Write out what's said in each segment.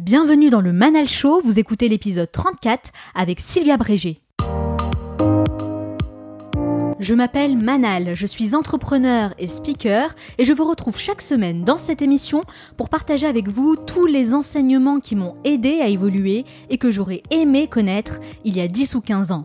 Bienvenue dans le Manal Show, vous écoutez l'épisode 34 avec Sylvia Brégé. Je m'appelle Manal, je suis entrepreneur et speaker et je vous retrouve chaque semaine dans cette émission pour partager avec vous tous les enseignements qui m'ont aidé à évoluer et que j'aurais aimé connaître il y a 10 ou 15 ans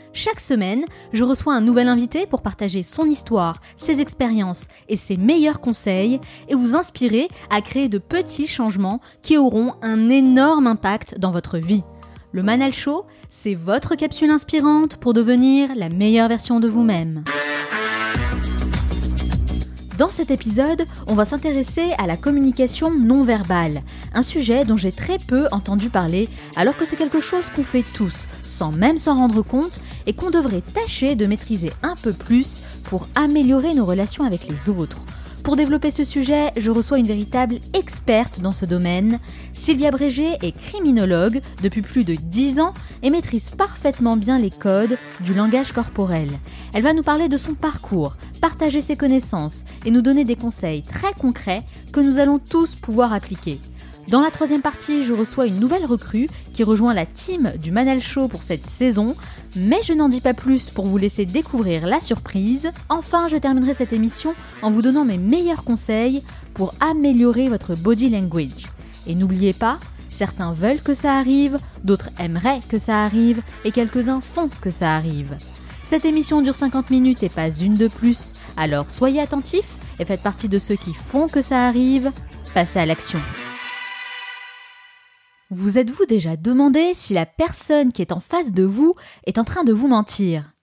chaque semaine, je reçois un nouvel invité pour partager son histoire, ses expériences et ses meilleurs conseils et vous inspirer à créer de petits changements qui auront un énorme impact dans votre vie. Le Manal Show, c'est votre capsule inspirante pour devenir la meilleure version de vous-même. Dans cet épisode, on va s'intéresser à la communication non verbale, un sujet dont j'ai très peu entendu parler alors que c'est quelque chose qu'on fait tous sans même s'en rendre compte et qu'on devrait tâcher de maîtriser un peu plus pour améliorer nos relations avec les autres. Pour développer ce sujet, je reçois une véritable experte dans ce domaine. Sylvia Brégé est criminologue depuis plus de 10 ans et maîtrise parfaitement bien les codes du langage corporel. Elle va nous parler de son parcours, partager ses connaissances et nous donner des conseils très concrets que nous allons tous pouvoir appliquer. Dans la troisième partie, je reçois une nouvelle recrue qui rejoint la team du Manal Show pour cette saison, mais je n'en dis pas plus pour vous laisser découvrir la surprise. Enfin, je terminerai cette émission en vous donnant mes meilleurs conseils pour améliorer votre body language. Et n'oubliez pas, certains veulent que ça arrive, d'autres aimeraient que ça arrive, et quelques-uns font que ça arrive. Cette émission dure 50 minutes et pas une de plus, alors soyez attentifs et faites partie de ceux qui font que ça arrive. Passez à l'action. Vous êtes-vous déjà demandé si la personne qui est en face de vous est en train de vous mentir?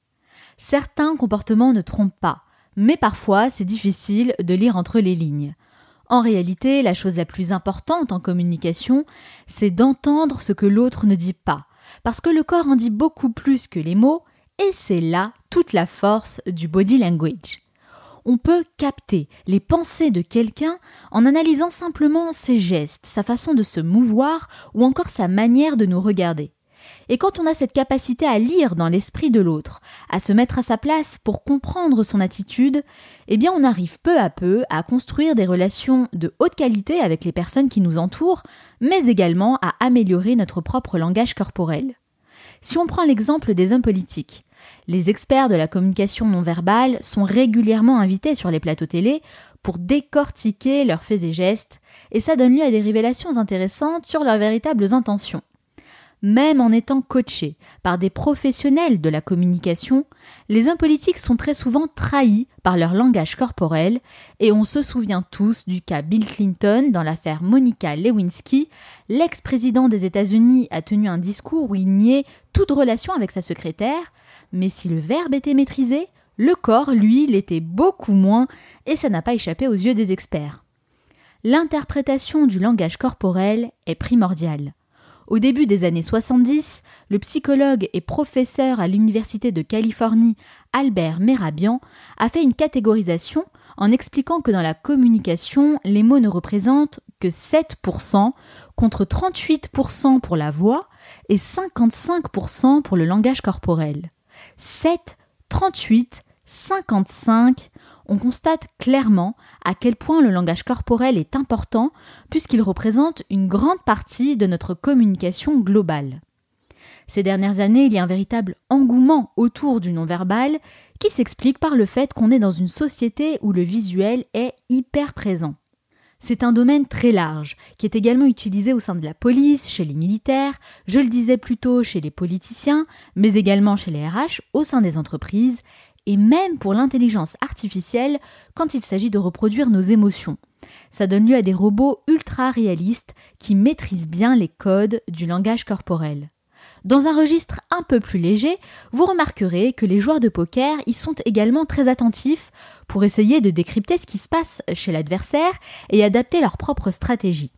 Certains comportements ne trompent pas, mais parfois c'est difficile de lire entre les lignes. En réalité, la chose la plus importante en communication, c'est d'entendre ce que l'autre ne dit pas, parce que le corps en dit beaucoup plus que les mots, et c'est là toute la force du body language on peut capter les pensées de quelqu'un en analysant simplement ses gestes, sa façon de se mouvoir ou encore sa manière de nous regarder. Et quand on a cette capacité à lire dans l'esprit de l'autre, à se mettre à sa place pour comprendre son attitude, eh bien on arrive peu à peu à construire des relations de haute qualité avec les personnes qui nous entourent, mais également à améliorer notre propre langage corporel. Si on prend l'exemple des hommes politiques, les experts de la communication non verbale sont régulièrement invités sur les plateaux télé pour décortiquer leurs faits et gestes, et ça donne lieu à des révélations intéressantes sur leurs véritables intentions. Même en étant coachés par des professionnels de la communication, les hommes politiques sont très souvent trahis par leur langage corporel, et on se souvient tous du cas Bill Clinton dans l'affaire Monica Lewinsky. L'ex-président des États-Unis a tenu un discours où il niait toute relation avec sa secrétaire, mais si le verbe était maîtrisé, le corps, lui, l'était beaucoup moins, et ça n'a pas échappé aux yeux des experts. L'interprétation du langage corporel est primordiale. Au début des années 70, le psychologue et professeur à l'Université de Californie Albert Merabian a fait une catégorisation en expliquant que dans la communication, les mots ne représentent que 7% contre 38% pour la voix et 55% pour le langage corporel. 7, 38, 55, on constate clairement à quel point le langage corporel est important puisqu'il représente une grande partie de notre communication globale. Ces dernières années, il y a un véritable engouement autour du non-verbal qui s'explique par le fait qu'on est dans une société où le visuel est hyper présent. C'est un domaine très large, qui est également utilisé au sein de la police, chez les militaires, je le disais plus tôt chez les politiciens, mais également chez les RH, au sein des entreprises, et même pour l'intelligence artificielle quand il s'agit de reproduire nos émotions. Ça donne lieu à des robots ultra réalistes qui maîtrisent bien les codes du langage corporel. Dans un registre un peu plus léger, vous remarquerez que les joueurs de poker y sont également très attentifs pour essayer de décrypter ce qui se passe chez l'adversaire et adapter leur propre stratégie.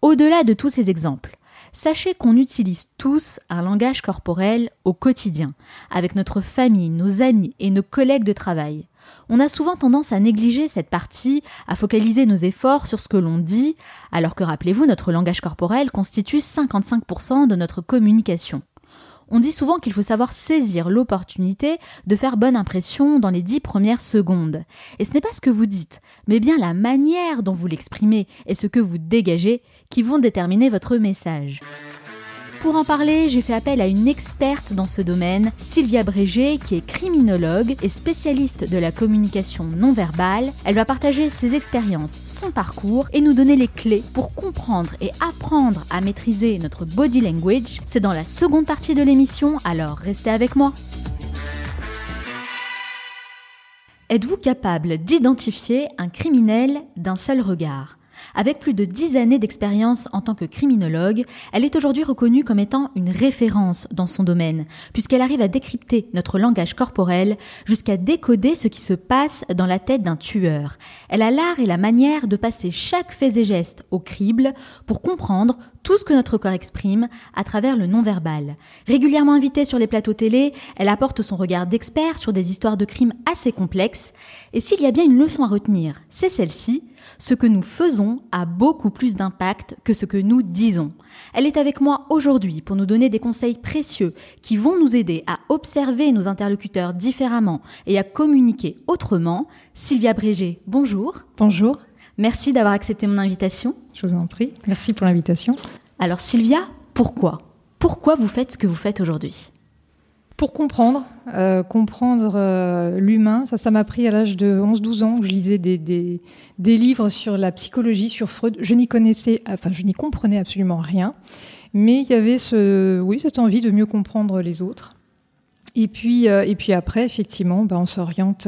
Au-delà de tous ces exemples, Sachez qu'on utilise tous un langage corporel au quotidien, avec notre famille, nos amis et nos collègues de travail. On a souvent tendance à négliger cette partie, à focaliser nos efforts sur ce que l'on dit, alors que rappelez-vous, notre langage corporel constitue 55% de notre communication. On dit souvent qu'il faut savoir saisir l'opportunité de faire bonne impression dans les dix premières secondes. Et ce n'est pas ce que vous dites, mais bien la manière dont vous l'exprimez et ce que vous dégagez qui vont déterminer votre message. Pour en parler, j'ai fait appel à une experte dans ce domaine, Sylvia Brégé, qui est criminologue et spécialiste de la communication non verbale. Elle va partager ses expériences, son parcours et nous donner les clés pour comprendre et apprendre à maîtriser notre body language. C'est dans la seconde partie de l'émission, alors restez avec moi. Êtes-vous capable d'identifier un criminel d'un seul regard? Avec plus de dix années d'expérience en tant que criminologue, elle est aujourd'hui reconnue comme étant une référence dans son domaine, puisqu'elle arrive à décrypter notre langage corporel jusqu'à décoder ce qui se passe dans la tête d'un tueur. Elle a l'art et la manière de passer chaque fait et geste au crible pour comprendre tout ce que notre corps exprime à travers le non-verbal. Régulièrement invitée sur les plateaux télé, elle apporte son regard d'expert sur des histoires de crimes assez complexes. Et s'il y a bien une leçon à retenir, c'est celle-ci. Ce que nous faisons a beaucoup plus d'impact que ce que nous disons. Elle est avec moi aujourd'hui pour nous donner des conseils précieux qui vont nous aider à observer nos interlocuteurs différemment et à communiquer autrement. Sylvia Brégé, bonjour. Bonjour. Merci d'avoir accepté mon invitation. Je vous en prie. Merci pour l'invitation. Alors Sylvia, pourquoi? Pourquoi vous faites ce que vous faites aujourd'hui? Pour comprendre, euh, comprendre euh, l'humain, ça, ça m'a pris à l'âge de 11-12 ans. Je lisais des, des, des, livres sur la psychologie, sur Freud. Je n'y connaissais, enfin, je n'y comprenais absolument rien. Mais il y avait ce, oui, cette envie de mieux comprendre les autres. Et puis, euh, et puis après, effectivement, ben, on s'oriente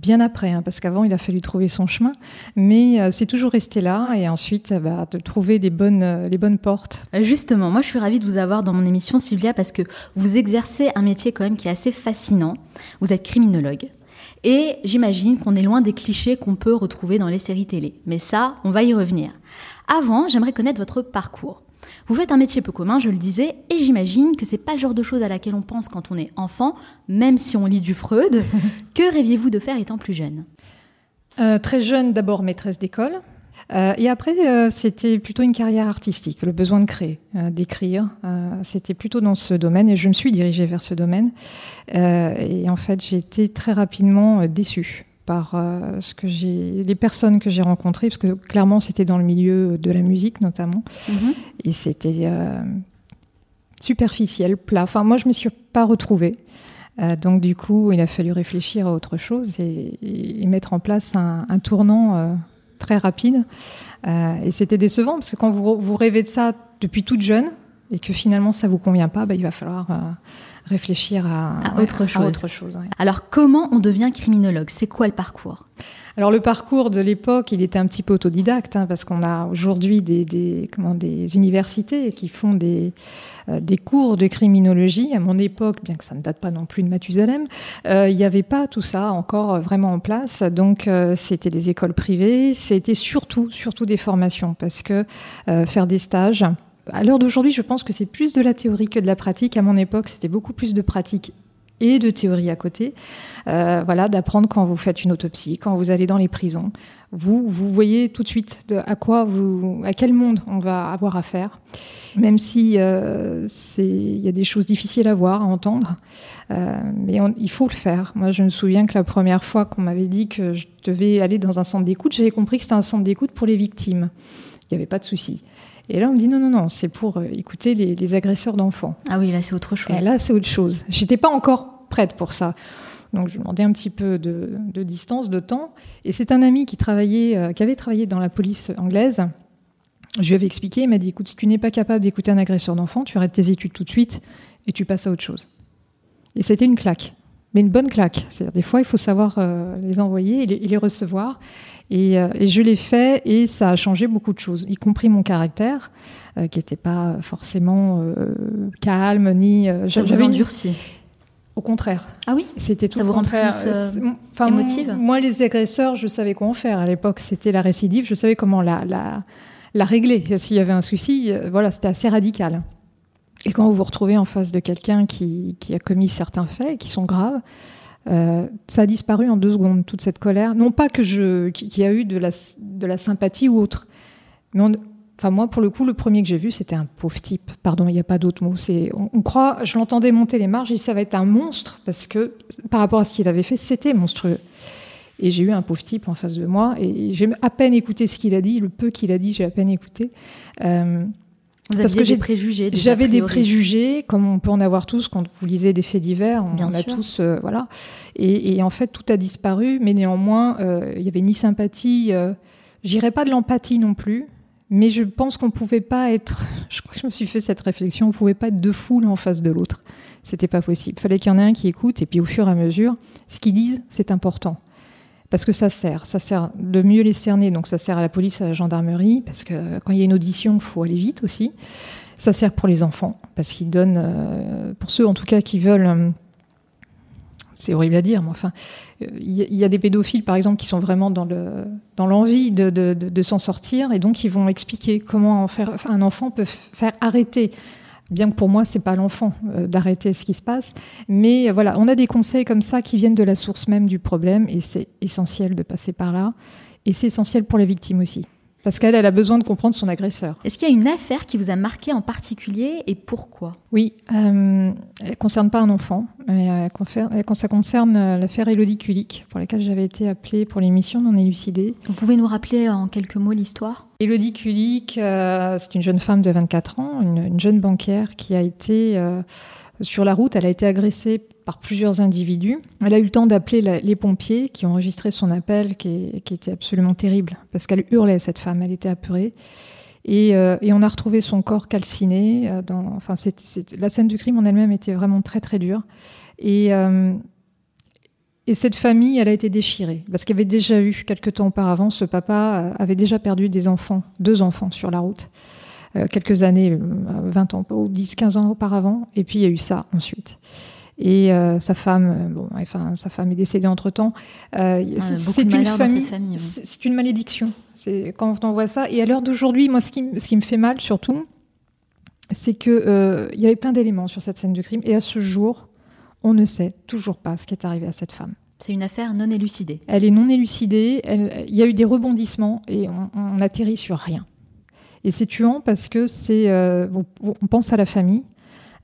bien après, hein, parce qu'avant il a fallu trouver son chemin, mais euh, c'est toujours resté là et ensuite euh, bah, de trouver euh, les bonnes portes. Justement, moi je suis ravie de vous avoir dans mon émission Sylvia parce que vous exercez un métier quand même qui est assez fascinant. Vous êtes criminologue. Et j'imagine qu'on est loin des clichés qu'on peut retrouver dans les séries télé. Mais ça, on va y revenir. Avant, j'aimerais connaître votre parcours. Vous faites un métier peu commun, je le disais, et j'imagine que c'est pas le genre de choses à laquelle on pense quand on est enfant, même si on lit du Freud. que rêviez-vous de faire étant plus jeune? Euh, Très jeune, d'abord maîtresse d'école. Euh, et après, euh, c'était plutôt une carrière artistique, le besoin de créer, d'écrire. c'était plutôt dans ce domaine et je me suis dirigée vers ce domaine. et en fait, j'ai été très rapidement déçue par euh, ce que j'ai, les personnes que j'ai rencontrées, parce que clairement c'était dans le milieu de la musique notamment, mhm. et c'était euh, superficiel, plat. Enfin, moi je me suis pas retrouvée. Euh, donc du coup, il a fallu réfléchir à autre chose et, mettre en place un, tournant très rapide. et c'était décevant parce que quand vous, vous rêvez de ça depuis toute jeune et que finalement ça vous convient pas, bah, il va falloir réfléchir à, autre chose. Alors comment on devient criminologue? C'est quoi le parcours? Alors le parcours de l'époque, il était un petit peu autodidacte, hein, parce qu'on a aujourd'hui des, des, comment, des universités qui font des, euh, des cours de criminologie. À mon époque, bien que ça ne date pas non plus de Mathusalem, euh, il n'y avait pas tout ça encore vraiment en place. Donc euh, c'était des écoles privées, c'était surtout, surtout des formations, parce que faire des stages, à l'heure d'aujourd'hui, je pense que c'est plus de la théorie que de la pratique. À mon époque, c'était beaucoup plus de pratique et de théorie à côté. Euh, voilà, d'apprendre quand vous faites une autopsie, quand vous allez dans les prisons. Vous, vous voyez tout de suite à quoi à quel monde on va avoir affaire. Même si euh, y a des choses difficiles à voir, à entendre, euh, mais il faut le faire. Moi, je me souviens que la première fois qu'on m'avait dit que je devais aller dans un centre d'écoute, j'avais compris que c'était un centre d'écoute pour les victimes. Il n'y avait pas de souci. Et là, on me dit non, non, non, c'est pour euh, écouter les, agresseurs d'enfants. Ah oui, là, c'est autre chose. Et là, c'est autre chose. J'étais pas encore prête pour ça. Donc, je demandais un petit peu de, distance, de temps. Et c'est un ami qui travaillait, euh, qui avait travaillé dans la police anglaise. Je lui avais expliqué, il m'a dit écoute, si tu n'es pas capable d'écouter un agresseur d'enfants, tu arrêtes tes études tout de suite et tu passes à autre chose. Et c'était une claque mais une bonne claque. C'est-à-dire des fois, il faut savoir euh, les envoyer et les, recevoir. Euh, et, je l'ai fait et ça a changé beaucoup de choses, y compris mon caractère, euh, qui n'était pas forcément calme ni. ça vous endurci Au contraire. Ah oui C'était tout Ça vous rend plus émotive Moi, les agresseurs, je savais quoi en faire. À l'époque, c'était la récidive. Je savais comment la, la la régler. S'il y avait un souci, voilà, c'était assez radical. Et quand vous vous retrouvez en face de quelqu'un qui, qui, a commis certains faits qui sont graves, euh, ça a disparu en deux secondes, toute cette colère. Non pas que je, qu'il y a eu de la, de la sympathie ou autre, mais enfin moi, pour le coup, le premier que j'ai vu, c'était un pauvre type. Pardon, il n'y a pas d'autre mot. C'est, on, croit, je l'entendais monter les marges, et ça va être un monstre parce que par rapport à ce qu'il avait fait, c'était monstrueux. Et j'ai eu un pauvre type en face de moi, et j'ai à peine écouté ce qu'il a dit, le peu qu'il a dit, j'ai à peine écouté. Euh, vous parce que des préjugés. J'avais des préjugés, comme on peut en avoir tous quand vous lisez des faits divers. On Bien en a tous, euh, voilà. Et, et, en fait, tout a disparu, mais néanmoins, euh, il y avait ni sympathie. Euh, J'irais pas de l'empathie non plus, mais je pense qu'on pouvait pas être. Je crois que je me suis fait cette réflexion. On pouvait pas être deux foules en face de l'autre. C'était pas possible. Il fallait qu'il y en ait un qui écoute, et puis au fur et à mesure, ce qu'ils disent, c'est important parce que ça sert, ça sert de mieux les cerner, donc ça sert à la police, à la gendarmerie, parce que quand il y a une audition, il faut aller vite aussi. Ça sert pour les enfants, parce qu'ils donnent, euh, pour ceux en tout cas qui veulent, euh, c'est horrible à dire, mais enfin, il euh, y, y, a des pédophiles par exemple qui sont vraiment dans le dans l'envie de, s'en sortir, et donc ils vont expliquer comment un enfant peut faire arrêter bien que pour moi, c'est pas l'enfant euh, d'arrêter ce qui se passe. Mais euh, voilà, on a des conseils comme ça qui viennent de la source même du problème et c'est essentiel de passer par là. Et c'est essentiel pour la victime aussi. Parce qu'elle, elle a besoin de comprendre son agresseur. Est-ce qu'il y a une affaire qui vous a marqué en particulier et pourquoi? Oui, euh, elle ne concerne pas un enfant, mais euh, quand ça concerne euh, l'affaire Elodie Kulik, pour laquelle j'avais été appelée pour l'émission Non élucidée. Vous pouvez nous rappeler en quelques mots l'histoire? Elodie Kulik, euh, c'est une jeune femme de 24 ans, une, une jeune banquière qui a été euh, sur la route, elle a été agressée par plusieurs individus. Elle a eu le temps d'appeler les pompiers qui ont enregistré son appel qui, était absolument terrible parce qu'elle hurlait cette femme, elle était apeurée. Et, euh, on a retrouvé son corps calciné. Euh, dans, enfin, la scène du crime en elle-même était vraiment très très dure. Et, euh, et cette famille, elle a été déchirée parce qu'il y avait déjà eu quelques temps auparavant, ce papa avait déjà perdu des enfants, deux enfants sur la route, quelques années, 20 ans ou 10-15 ans auparavant. Et puis il y a eu ça ensuite. Et euh, sa femme, euh, bon, enfin, sa femme est décédée entre temps. Euh, c'est, c'est une famille, famille oui. c'est, c'est une malédiction. C'est quand on voit ça. Et à l'heure d'aujourd'hui, moi, ce qui, ce qui me fait mal surtout, c'est que euh, il y avait plein d'éléments sur cette scène de crime. Et à ce jour, on ne sait toujours pas ce qui est arrivé à cette femme. C'est une affaire non élucidée. Elle est non élucidée. Elle, il y a eu des rebondissements et on, on atterrit sur rien. Et c'est tuant parce que c'est, euh, on pense à la famille,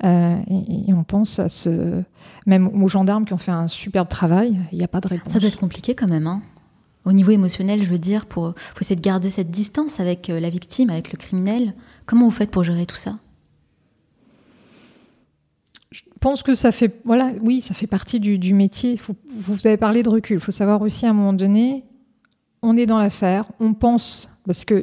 euh, et, et, on pense à ce, même aux gendarmes qui ont fait un superbe travail. Il n'y a pas de réponse. Ça doit être compliqué quand même. Hein Au niveau émotionnel, je veux dire, pour faut essayer de garder cette distance avec euh, la victime, avec le criminel. Comment vous faites pour gérer tout ça? Je pense que ça fait, voilà, oui, ça fait partie du, du métier. Faut, vous avez parlé de recul. Il faut savoir aussi à un moment donné, on est dans l'affaire, on pense, parce que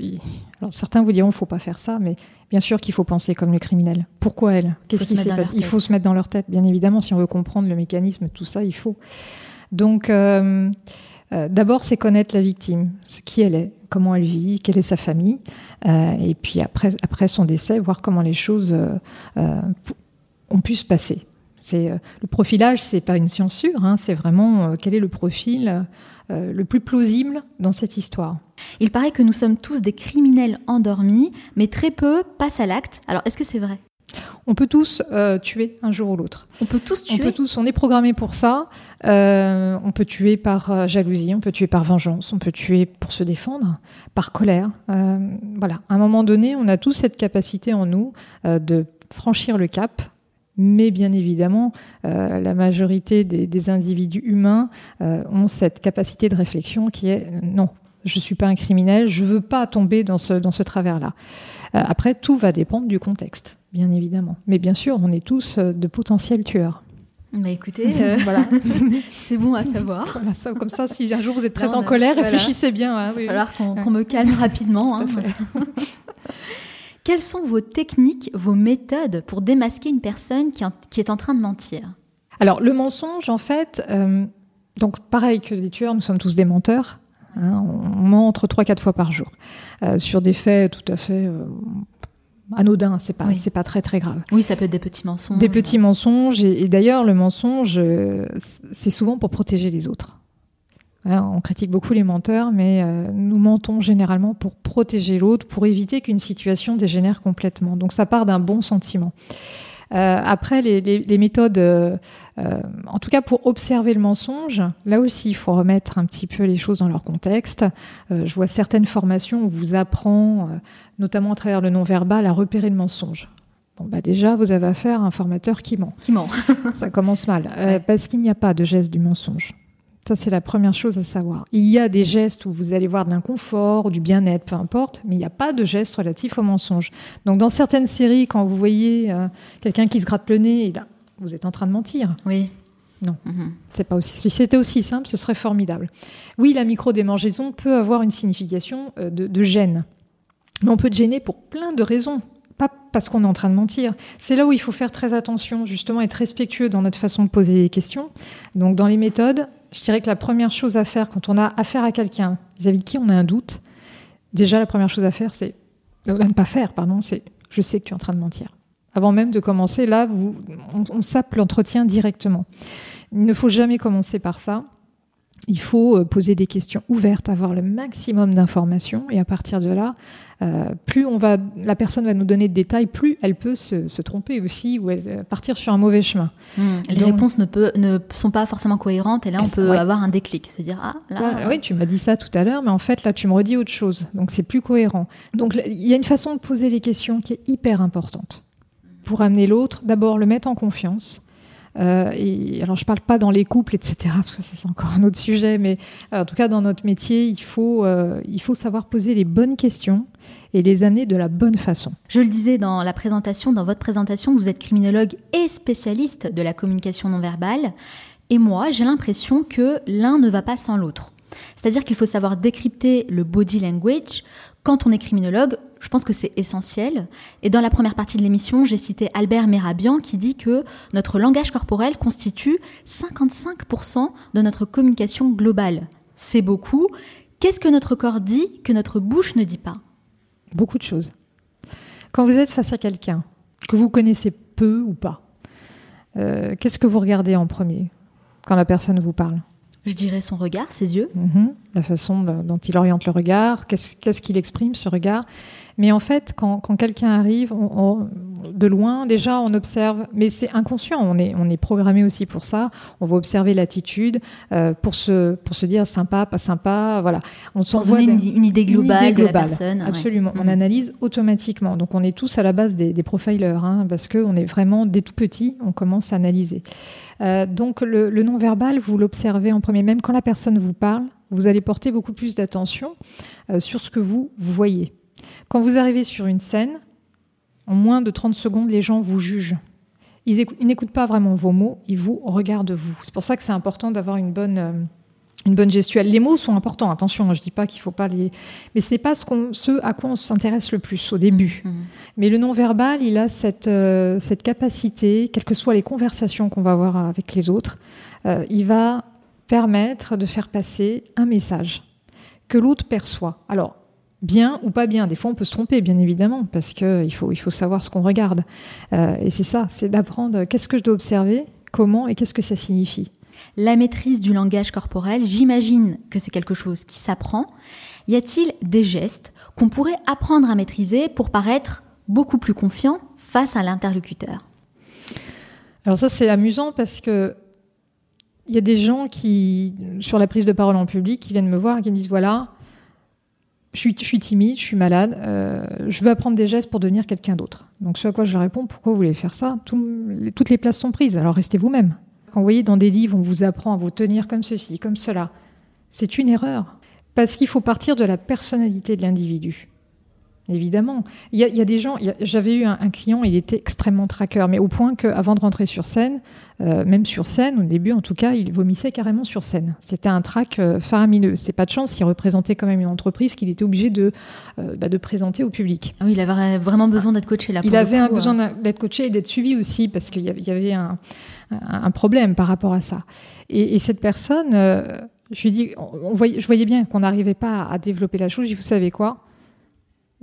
alors certains vous diront, faut pas faire ça, mais bien sûr qu'il faut penser comme le criminel. Pourquoi elle? Qu'est-ce qui s'est passé? Il faut se mettre dans leur tête, bien évidemment, si on veut comprendre le mécanisme, tout ça, il faut. Donc, euh, euh, d'abord, c'est connaître la victime, ce qui elle est, comment elle vit, quelle est sa famille, euh, et puis après, après son décès, voir comment les choses ont pu se passer. C'est le profilage, c'est pas une science sûre, hein, c'est vraiment quel est le profil le plus plausible dans cette histoire. Il paraît que nous sommes tous des criminels endormis, mais très peu passent à l'acte. Alors, est-ce que c'est vrai? On peut tous euh, tuer un jour ou l'autre. On peut tous tuer. On peut tous. On est programmé pour ça. Euh, on peut tuer par euh, jalousie, on peut tuer par vengeance, on peut tuer pour se défendre, par colère. Euh, voilà. À un moment donné, on a tous cette capacité en nous euh, de franchir le cap mais bien évidemment, euh, la majorité des, des individus humains euh, ont cette capacité de réflexion qui est non, je suis pas un criminel, je veux pas tomber dans ce, dans ce travers-là. Euh, après, tout va dépendre du contexte, bien évidemment. Mais bien sûr, on est tous de potentiels tueurs. Bah écoutez, euh, voilà. c'est bon à savoir. Voilà, ça, comme ça, si un jour vous êtes très Là, en a, colère, voilà. réfléchissez bien. Hein, oui, Il va falloir qu'on qu me calme rapidement. Hein. Quelles sont vos techniques, vos méthodes pour démasquer une personne qui, en, qui est en train de mentir? Alors, le mensonge, en fait, euh, donc pareil que les tueurs, nous sommes tous des menteurs. Hein, on ment entre 3-4 fois par jour euh, sur des faits tout à fait euh, anodins, c'est pas, oui. c'est pas très très grave. Oui, ça peut être des petits mensonges. Des petits mensonges, et, et d'ailleurs, le mensonge, c'est souvent pour protéger les autres. On critique beaucoup les menteurs, mais euh, nous mentons généralement pour protéger l'autre, pour éviter qu'une situation dégénère complètement. Donc ça part d'un bon sentiment. Euh, après, les, méthodes, euh, en tout cas pour observer le mensonge, là aussi, il faut remettre un petit peu les choses dans leur contexte. je vois certaines formations où vous apprend, notamment à travers le non-verbal, à repérer le mensonge. Bon, bah déjà, vous avez affaire à un formateur qui ment. Qui ment. Ça commence mal. Parce qu'il n'y a pas de geste du mensonge. Ça, c'est la première chose à savoir. Il y a des gestes où vous allez voir de l'inconfort, du bien-être, peu importe, mais il n'y a pas de gestes relatifs au mensonge. Donc, dans certaines séries, quand vous voyez euh, quelqu'un qui se gratte le nez, là, vous êtes en train de mentir. Oui. Non, mhm. c'est pas aussi. Si c'était aussi simple, ce serait formidable. Oui, la micro-démangeaison peut avoir une signification euh, de, de gêne. Mais on peut gêner pour plein de raisons pas parce qu'on est en train de mentir. C'est là où il faut faire très attention, justement, être respectueux dans notre façon de poser les questions. Donc, dans les méthodes, je dirais que la première chose à faire quand on a affaire à quelqu'un vis-à-vis de qui on a un doute, déjà la première chose à faire, c'est ne pas faire, pardon, c'est je sais que tu es en train de mentir. Avant même de commencer, là, vous, on, on sape l'entretien directement. Il ne faut jamais commencer par ça il faut euh, poser des questions ouvertes, avoir le maximum d'informations, et à partir de là, euh, plus on va, la personne va nous donner de détails, plus elle peut se, tromper aussi ou euh, partir sur un mauvais chemin. Hmm. Les réponses ne, ne, sont pas forcément cohérentes, et là on peut avoir un déclic, se dire ah là. oui, tu m'as dit ça tout à l'heure, mais en fait là tu me redis autre chose, donc c'est plus cohérent. Donc il y a une façon de poser les questions qui est hyper importante pour amener l'autre. D'abord le mettre en confiance euh, alors, je parle pas dans les couples, etc., parce que c'est encore un autre sujet, mais euh, en tout cas, dans notre métier, il faut, euh, il faut savoir poser les bonnes questions et les amener de la bonne façon. Je le disais dans la présentation, dans votre présentation, vous êtes criminologue et spécialiste de la communication non verbale. Et moi, j'ai l'impression que l'un ne va pas sans l'autre. C'est-à-dire qu'il faut savoir décrypter le body language. Quand on est criminologue, je pense que c'est essentiel. Et dans la première partie de l'émission, j'ai cité Albert Merabian qui dit que notre langage corporel constitue 55% de notre communication globale. C'est beaucoup. Qu'est-ce que notre corps dit que notre bouche ne dit pas? Beaucoup de choses. Quand vous êtes face à quelqu'un que vous connaissez peu ou pas, euh, qu'est-ce que vous regardez en premier quand la personne vous parle? Je dirais son regard, ses yeux. Mhm. la façon dont il oriente le regard, qu'est-ce qu'il exprime, ce regard? Mais en fait, quand, quelqu'un arrive de loin, déjà, on observe, mais c'est inconscient, on est, on est programmé aussi pour ça. On va observer l'attitude euh, pour, se, pour se dire sympa, pas sympa, voilà. On pour donner une, idée globale de la personne. Absolument, on mhm. analyse automatiquement. Donc on est tous à la base des, profilers, hein, parce qu'on est vraiment, dès tout petit, on commence à analyser. Euh, donc le, le non-verbal, vous l'observez en premier, même quand la personne vous parle, vous allez porter beaucoup plus d'attention euh, sur ce que vous voyez. Quand vous arrivez sur une scène, en moins de 30 secondes, les gens vous jugent. Ils n'écoutent pas vraiment vos mots, ils vous regardent vous. C'est pour ça que c'est important d'avoir une bonne, euh, une bonne gestuelle. Les mots sont importants, attention, je ne dis pas qu'il ne faut pas les... Mais ce n'est pas ce, à quoi on s'intéresse le plus au début. Mmh. Mais le non-verbal, il a cette, euh, cette capacité, quelles que soient les conversations qu'on va avoir avec les autres, euh, il va permettre de faire passer un message que l'autre perçoit. Alors, bien ou pas bien. Des fois, on peut se tromper, bien évidemment, parce qu'il faut, il faut savoir ce qu'on regarde. Euh, et c'est ça, c'est d'apprendre qu'est-ce que je dois observer, comment et qu'est-ce que ça signifie. La maîtrise du langage corporel, j'imagine que c'est quelque chose qui s'apprend. Y a-t-il des gestes qu'on pourrait apprendre à maîtriser pour paraître beaucoup plus confiant face à l'interlocuteur? Alors ça, c'est amusant parce que il y a des gens qui, sur la prise de parole en public, qui viennent me voir et qui me disent voilà, je suis, timide, je suis malade, euh, je veux apprendre des gestes pour devenir quelqu'un d'autre. Donc ce à quoi je réponds, pourquoi vous voulez faire ça Toutes les places sont prises, alors restez vous-même. Quand vous voyez dans des livres, on vous apprend à vous tenir comme ceci, comme cela, c'est une erreur. Parce qu'il faut partir de la personnalité de l'individu. Évidemment. Il y, a, des gens, j'avais eu un, client, il était extrêmement traqueur, mais au point qu'avant de rentrer sur scène, euh, même sur scène, au début en tout cas, il vomissait carrément sur scène. C'était un trac euh, faramineux. C'est pas de chance, il représentait quand même une entreprise qu'il était obligé de, euh, bah, de présenter au public. Ah oui, il avait vraiment besoin d'être coaché là. il avait un besoin d'être coaché et d'être suivi aussi, parce qu'il y avait un, un, problème par rapport à ça. Et, cette personne, je lui dis, on voyait, je voyais bien qu'on n'arrivait pas à développer la chose. Je lui dis, vous savez quoi?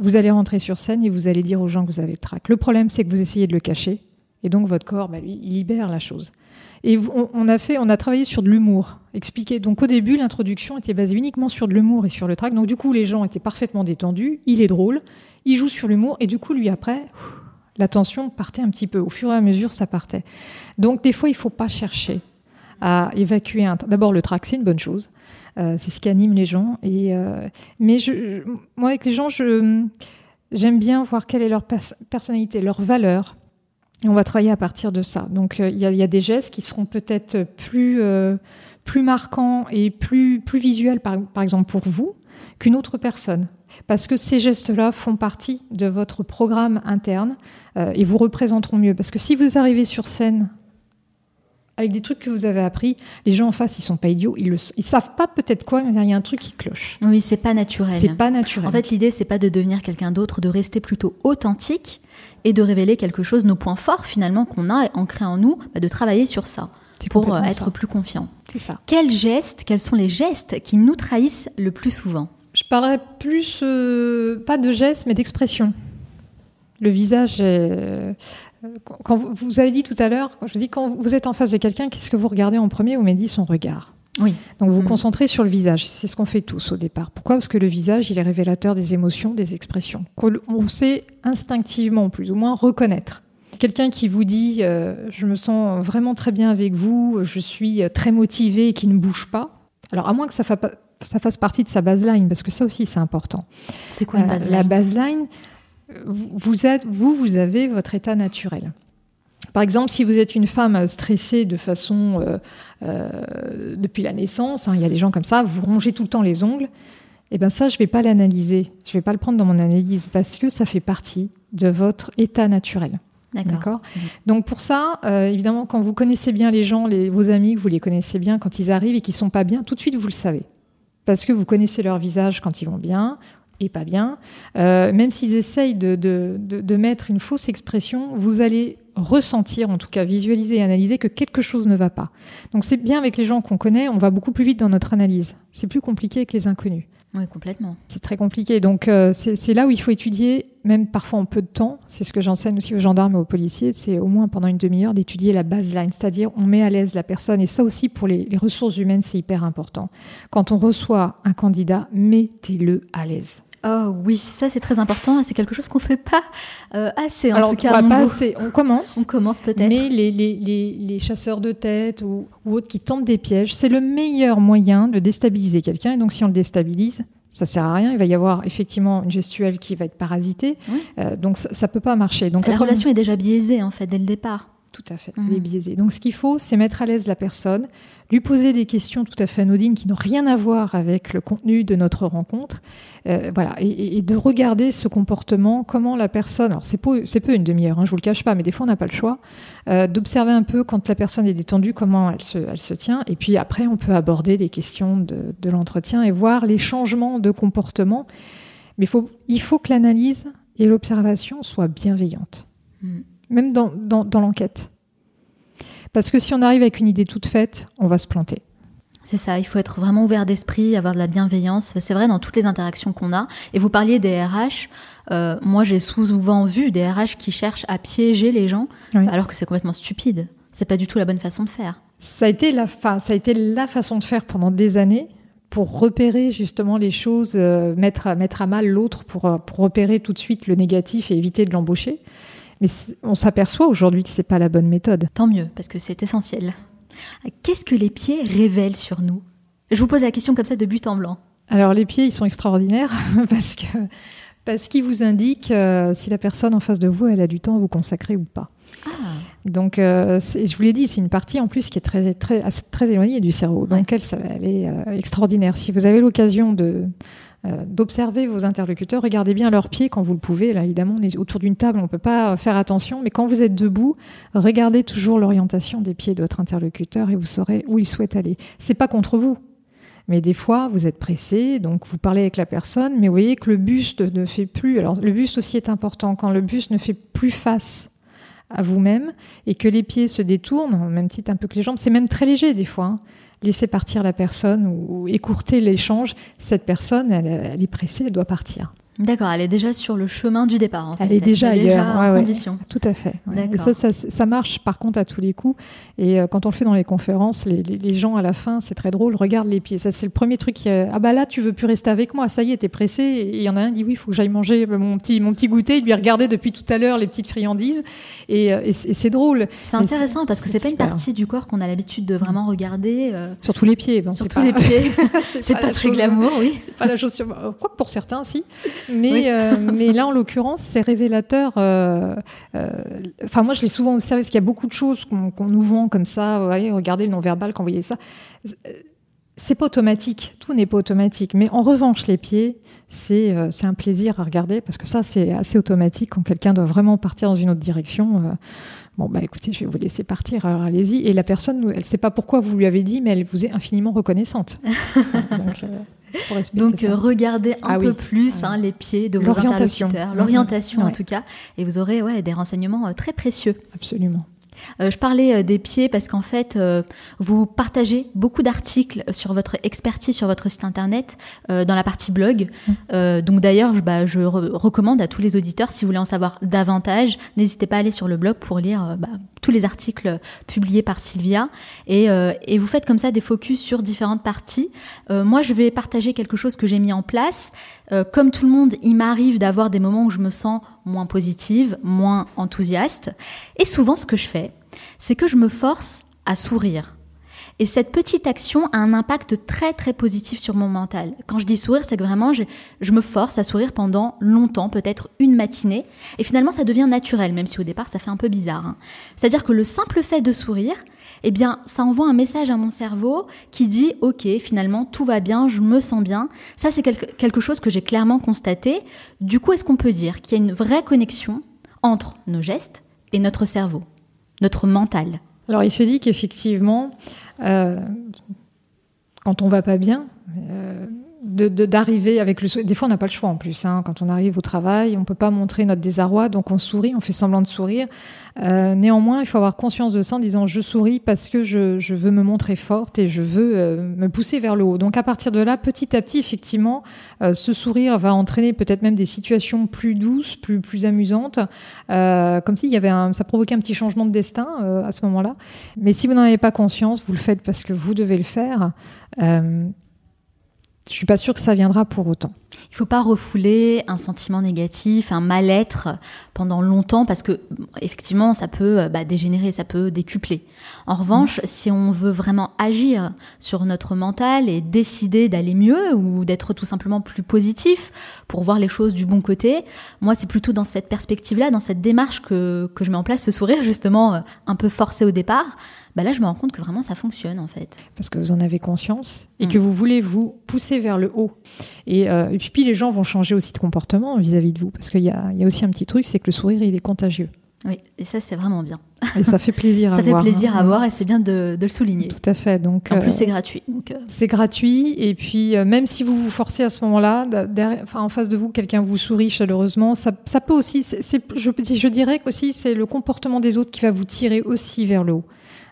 Vous allez rentrer sur scène et vous allez dire aux gens que vous avez le trac. Le problème, c'est que vous essayez de le cacher. Et donc, votre corps, bah, lui, il libère la chose. Et on, a fait, on a travaillé sur de l'humour. Expliqué. Donc au début, l'introduction était basée uniquement sur de l'humour et sur le track. Donc du coup, les gens étaient parfaitement détendus. Il est drôle. Il joue sur l'humour. Et du coup, lui après, la tension partait un petit peu. Au fur et à mesure, ça partait. Donc des fois, il faut pas chercher à évacuer un. D'abord, le track, c'est une bonne chose. Euh, c'est ce qui anime les gens. Et euh, mais moi, avec les gens, j'aime bien voir quelle est leur personnalité, leur valeur et on va travailler à partir de ça. Donc euh, il y, a des gestes qui seront peut-être plus, plus marquants et plus, plus visuels, par, exemple pour vous, qu'une autre personne. Parce que ces gestes-là font partie de votre programme interne et vous représenteront mieux. Parce que si vous arrivez sur scène avec des trucs que vous avez appris, les gens en face, ils sont pas idiots, ils, ne ils savent pas peut-être quoi, mais il y a un truc qui cloche. Oui, c'est pas naturel. C'est pas naturel. En fait, l'idée, c'est pas de devenir quelqu'un d'autre, de rester plutôt authentique et de révéler quelque chose, nos points forts finalement qu'on a ancrés en nous, bah, de travailler sur ça pour euh, être plus confiant. C'est ça. Quels gestes, quels sont les gestes qui nous trahissent le plus souvent? Je parlerais plus, euh, pas de gestes, mais d'expression. Le visage, euh, quand vous, avez dit tout à l'heure, je dis quand vous êtes en face de quelqu'un, qu'est-ce que vous regardez en premier Vous m'avez dit son regard. Oui. Donc vous vous mm. concentrez sur le visage. C'est ce qu'on fait tous au départ. Pourquoi? Parce que le visage, il est révélateur des émotions, des expressions. On sait instinctivement, plus ou moins, reconnaître. Quelqu'un qui vous dit euh, Je me sens vraiment très bien avec vous, je suis très motivé et qui ne bouge pas. Alors, à moins que ça, fasse partie de sa baseline, parce que ça aussi, c'est important. C'est quoi une euh, baseline? La baseline, vous, êtes, vous, vous avez votre état naturel. Par exemple, si vous êtes une femme stressée de façon euh, euh, depuis la naissance, hein, il y a des gens comme ça, vous rongez tout le temps les ongles. Et eh bien ça, je ne vais pas l'analyser, je ne vais pas le prendre dans mon analyse parce que ça fait partie de votre état naturel. D'accord. Mmh. Donc pour ça, euh, évidemment, quand vous connaissez bien les gens, les, vos amis, vous les connaissez bien, quand ils arrivent et qu'ils sont pas bien, tout de suite vous le savez parce que vous connaissez leur visage quand ils vont bien, et pas bien, euh, même s'ils essayent de, de, de, mettre une fausse expression, vous allez ressentir, en tout cas visualiser et analyser que quelque chose ne va pas. Donc c'est bien avec les gens qu'on connaît, on va beaucoup plus vite dans notre analyse. C'est plus compliqué avec les inconnus. Oui, complètement. C'est très compliqué. Donc euh, c'est là où il faut étudier, même parfois en peu de temps. C'est ce que j'enseigne aussi aux gendarmes et aux policiers. C'est au moins pendant une demi-heure d'étudier la baseline, c'est-à-dire on met à l'aise la personne. Et ça aussi pour les, les ressources humaines, c'est hyper important. Quand on reçoit un candidat, mettez-le à l'aise. Oh oui, ça c'est très important. C'est quelque chose qu'on fait pas euh, assez. En Alors, tout cas, pas assez. On commence. On commence peut-être. Mais les, les, les, les, chasseurs de tête ou, ou, autres qui tentent des pièges, c'est le meilleur moyen de déstabiliser quelqu'un. Et donc, si on le déstabilise, ça sert à rien. Il va y avoir effectivement une gestuelle qui va être parasitée. Euh, donc, ça, ne peut pas marcher. Donc, la relation est déjà biaisée en fait dès le départ. Tout à fait, elle est biaisée. Donc ce qu'il faut, c'est mettre à l'aise la personne, lui poser des questions tout à fait anodines qui n'ont rien à voir avec le contenu de notre rencontre, euh, voilà, et, de regarder ce comportement, comment la personne, alors c'est peu, c'est peu une demi-heure, hein, je vous le cache pas, mais des fois on n'a pas le choix, euh, d'observer un peu quand la personne est détendue, comment elle se, elle se tient, et puis après on peut aborder des questions de, de l'entretien et voir les changements de comportement. Mais faut, il faut que l'analyse et l'observation soient bienveillantes. Mm même dans, dans, l'enquête. Parce que si on arrive avec une idée toute faite, on va se planter. C'est ça, il faut être vraiment ouvert d'esprit, avoir de la bienveillance. C'est vrai dans toutes les interactions qu'on a. Et vous parliez des RH. Euh, moi, j'ai souvent vu des RH qui cherchent à piéger les gens, alors que c'est complètement stupide. C'est pas du tout la bonne façon de faire. Ça a été la, ça a été la façon de faire pendant des années pour repérer justement les choses, euh, mettre, à, mettre à mal l'autre pour, euh, pour repérer tout de suite le négatif et éviter de l'embaucher. Mais on s'aperçoit aujourd'hui que c'est pas la bonne méthode. Tant mieux, parce que c'est essentiel. Qu'est-ce que les pieds révèlent sur nous? Je vous pose la question comme ça de but en blanc. Alors les pieds, ils sont extraordinaires parce que parce qu'ils vous indiquent euh, si la personne en face de vous, elle a du temps à vous consacrer ou pas. Ah. Donc, euh, je vous l'ai dit, c'est une partie en plus qui est très, très, très éloignée du cerveau. Donc, elle, elle est euh, extraordinaire. Si vous avez l'occasion de, euh, d'observer vos interlocuteurs. Regardez bien leurs pieds quand vous le pouvez. Là, évidemment, on est autour d'une table, on ne peut pas faire attention. Mais quand vous êtes debout, regardez toujours l'orientation des pieds de votre interlocuteur et vous saurez où il souhaite aller. C'est pas contre vous. Mais des fois, vous êtes pressé, donc vous parlez avec la personne, mais vous voyez que le buste ne fait plus. Alors, le buste aussi est important. Quand le buste ne fait plus face à vous-même et que les pieds se détournent, même titre un peu que les jambes, c'est même très léger des fois. Hein laisser partir la personne ou, écourter l'échange, cette personne, elle, est pressée, elle doit partir. D'accord, elle est déjà sur le chemin du départ. En fait. Elle est déjà ailleurs, en condition. tout à fait. Et ça, ça, ça, marche par contre à tous les coups. Et euh, quand on le fait dans les conférences, les, les, gens à la fin, c'est très drôle, regardent les pieds. Ça, c'est le premier truc. Qui, ah bah là, tu veux plus rester avec moi. Ça y est, t'es pressé. Et il y en a un qui dit oui, il faut que j'aille manger mon petit, mon petit goûter. Il lui a regardé depuis tout à l'heure les petites friandises. Et, euh, et c'est drôle. C'est intéressant parce que c'est pas une partie du corps qu'on a l'habitude de vraiment regarder. Euh... Sur tous les pieds. sur tous les pieds. c'est pas, pas très glamour, oui. C'est pas la chose. Quoi pour certains, si. Mais mais là, en l'occurrence, c'est révélateur. Euh, euh, enfin, moi, je l'ai souvent observé parce qu'il y a beaucoup de choses qu'on nous vend comme ça. regardez le non-verbal, quand vous voyez ça. C'est pas automatique. Tout n'est pas automatique. Mais en revanche, les pieds, c'est euh, un plaisir à regarder parce que ça, c'est assez automatique quand quelqu'un doit vraiment partir dans une autre direction. Bon, bah écoutez, je vais vous laisser partir, alors allez-y. Et la personne, elle ne sait pas pourquoi vous lui avez dit, mais elle vous est infiniment reconnaissante. Donc, donc euh, regardez un ah peu plus hein, les pieds de vos interlocuteurs, l'orientation en tout cas, et vous aurez ouais, des renseignements euh, très précieux. Absolument. Euh, je parlais euh, des pieds parce qu'en fait, euh, vous partagez beaucoup d'articles sur votre expertise sur votre site internet dans la partie blog. Mmh. donc d'ailleurs, je, bah, je recommande à tous les auditeurs, si vous voulez en savoir davantage, n'hésitez pas à aller sur le blog pour lire bah, tous les articles publiés par Sylvia. Et, et, vous faites comme ça des focus sur différentes parties. moi, je vais partager quelque chose que j'ai mis en place. comme tout le monde, il m'arrive d'avoir des moments où je me sens moins positive, moins enthousiaste. Et souvent, ce que je fais, c'est que je me force à sourire. Et cette petite action a un impact très très positif sur mon mental. Quand je dis sourire, c'est que vraiment je, me force à sourire pendant longtemps, peut-être une matinée, et finalement ça devient naturel, même si au départ ça fait un peu bizarre. Hein. C'est-à-dire que le simple fait de sourire, eh bien, ça envoie un message à mon cerveau qui dit OK, finalement, tout va bien, je me sens bien. Ça, c'est quelque chose que j'ai clairement constaté. Du coup, est-ce qu'on peut dire qu'il y a une vraie connexion entre nos gestes et notre cerveau, notre mental? Alors, il se dit qu'effectivement, quand on va pas bien, d'arriver avec le sourire. Des fois, on n'a pas le choix en plus. Hein. Quand on arrive au travail, on peut pas montrer notre désarroi, donc on sourit, on fait semblant de sourire. Euh, néanmoins, il faut avoir conscience de ça en disant je souris parce que je, je veux me montrer forte et je veux euh, me pousser vers le haut. Donc à partir de là, petit à petit, effectivement, euh, ce sourire va entraîner peut-être même des situations plus douces, plus, plus amusantes, comme s'il y avait un, ça provoquait un petit changement de destin à ce moment-là. Mais si vous n'en avez pas conscience, vous le faites parce que vous devez le faire je suis pas sûre que ça viendra pour autant. Il faut pas refouler un sentiment négatif, un mal-être pendant longtemps parce que effectivement ça peut euh, bah, dégénérer, ça peut décupler. En revanche, mm. si on veut vraiment agir sur notre mental et décider d'aller mieux ou d'être tout simplement plus positif pour voir les choses du bon côté, moi c'est plutôt dans cette perspective-là, dans cette démarche que, que je mets en place ce sourire justement euh, un peu forcé au départ bah là je me rends compte que vraiment ça fonctionne en fait. Parce que vous en avez conscience et mm. que vous voulez vous pousser vers le haut. Euh, et, puis les gens vont changer aussi de comportement vis-à-vis de vous. Parce qu'il y, y a, aussi un petit truc, c'est que le sourire il est contagieux. Oui, et ça c'est vraiment bien. Et ça fait plaisir à voir. Ça fait plaisir à hein. voir et c'est bien de, de, le souligner. Tout à fait. Donc, en plus, euh, c'est gratuit. Euh. C'est gratuit. Et puis, même si vous vous forcez à ce moment-là, enfin, en face de vous, quelqu'un vous sourit chaleureusement, ça, ça peut aussi, je, je dirais qu'aussi, c'est le comportement des autres qui va vous tirer aussi vers le haut.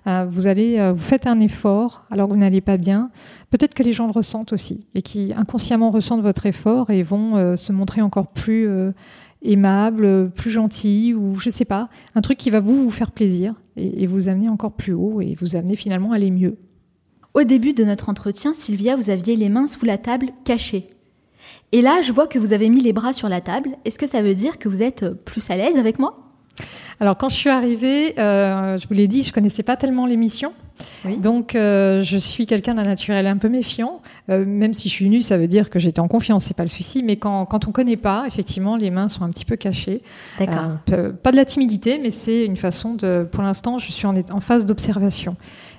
Euh, vous allez, euh, vous faites un effort alors que vous n'allez pas bien. Peut-être que les gens le ressentent aussi et qui inconsciemment ressentent votre effort et vont euh, se montrer encore plus aimables, plus gentils ou je sais pas, un truc qui va vous, vous faire plaisir et, vous amener encore plus haut et vous amener finalement à aller mieux. Au début de notre entretien, Sylvia, vous aviez les mains sous la table cachées. Et là, je vois que vous avez mis les bras sur la table. Est-ce que ça veut dire que vous êtes plus à l'aise avec moi? Alors quand je suis arrivée, euh, je vous l'ai dit, je connaissais pas tellement l'émission. Donc, euh, je suis quelqu'un d'un naturel un peu méfiant. Euh, même si je suis nue, ça veut dire que j'étais en confiance, c'est pas le souci. Mais quand, quand on connaît pas, effectivement, les mains sont un petit peu cachées. D'accord. pas de la timidité, mais c'est une façon de. Pour l'instant, je suis en, en phase d'observation.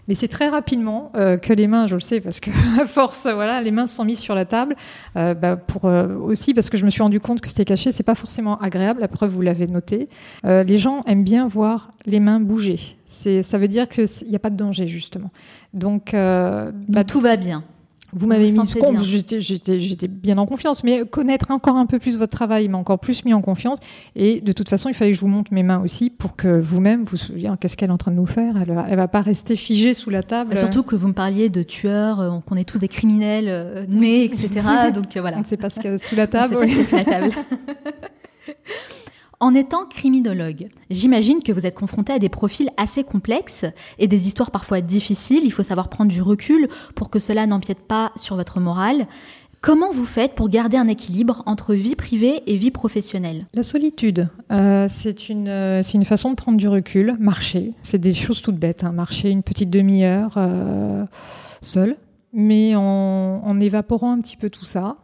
Mais c'est très rapidement euh, que les mains, je le sais, parce que à force, voilà, les mains sont mises sur la table. Euh, bah, pour euh, aussi parce que je me suis rendu compte que c'était caché, c'est pas forcément agréable. La preuve, vous l'avez noté. les gens aiment bien voir les mains bouger. Ça veut dire qu'il n'y a pas de danger justement. Donc, bah, tout va bien. Vous m'avez mis sentez compte, j'étais, bien en confiance, mais connaître encore un peu plus votre travail m'a encore plus mis en confiance. Et de toute façon, il fallait que je vous montre mes mains aussi pour que vous-même vous souviez qu'est-ce qu'elle est en train de nous faire. Elle, elle va pas rester figée sous la table. Bah, Surtout que vous me parliez de tueurs, euh, qu'on est tous des criminels euh, nés, etc. Donc euh, voilà. on ne sait pas ce qu'il y a sous la On sait table. pas ce qu'il y a sous la table. En étant criminologue, j'imagine que vous êtes confronté à des profils assez complexes et des histoires parfois difficiles. Il faut savoir prendre du recul pour que cela n'empiète pas sur votre morale. Comment vous faites pour garder un équilibre entre vie privée et vie professionnelle? La solitude, euh, c'est une, euh, une façon de prendre du recul. Marcher, c'est des choses toutes bêtes. hein. Marcher une petite demi-heure euh, seul, mais en, en évaporant un petit peu tout ça.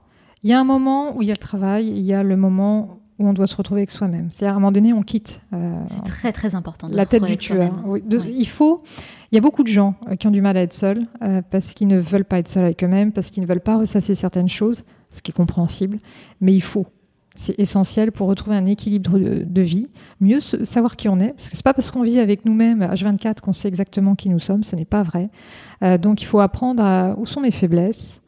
Il y a un moment où il y a le travail, il y a le moment où on doit se retrouver avec soi-même. C'est-à-dire à un moment donné, on quitte euh, C'est très très important. De la se tête du tueur. soi-même. Oui, de- Oui. Il faut. Il y a beaucoup de gens euh, qui ont du mal à être seuls euh, parce qu'ils ne veulent pas être seuls avec eux-mêmes, parce qu'ils ne veulent pas ressasser certaines choses, ce qui est compréhensible. Mais il faut. C'est essentiel pour retrouver un équilibre de, de vie. Mieux se- savoir qui on est, parce que c'est pas parce qu'on vit avec nous-mêmes H24 qu'on sait exactement qui nous sommes. Ce n'est pas vrai. Donc il faut apprendre à, où sont mes faiblesses.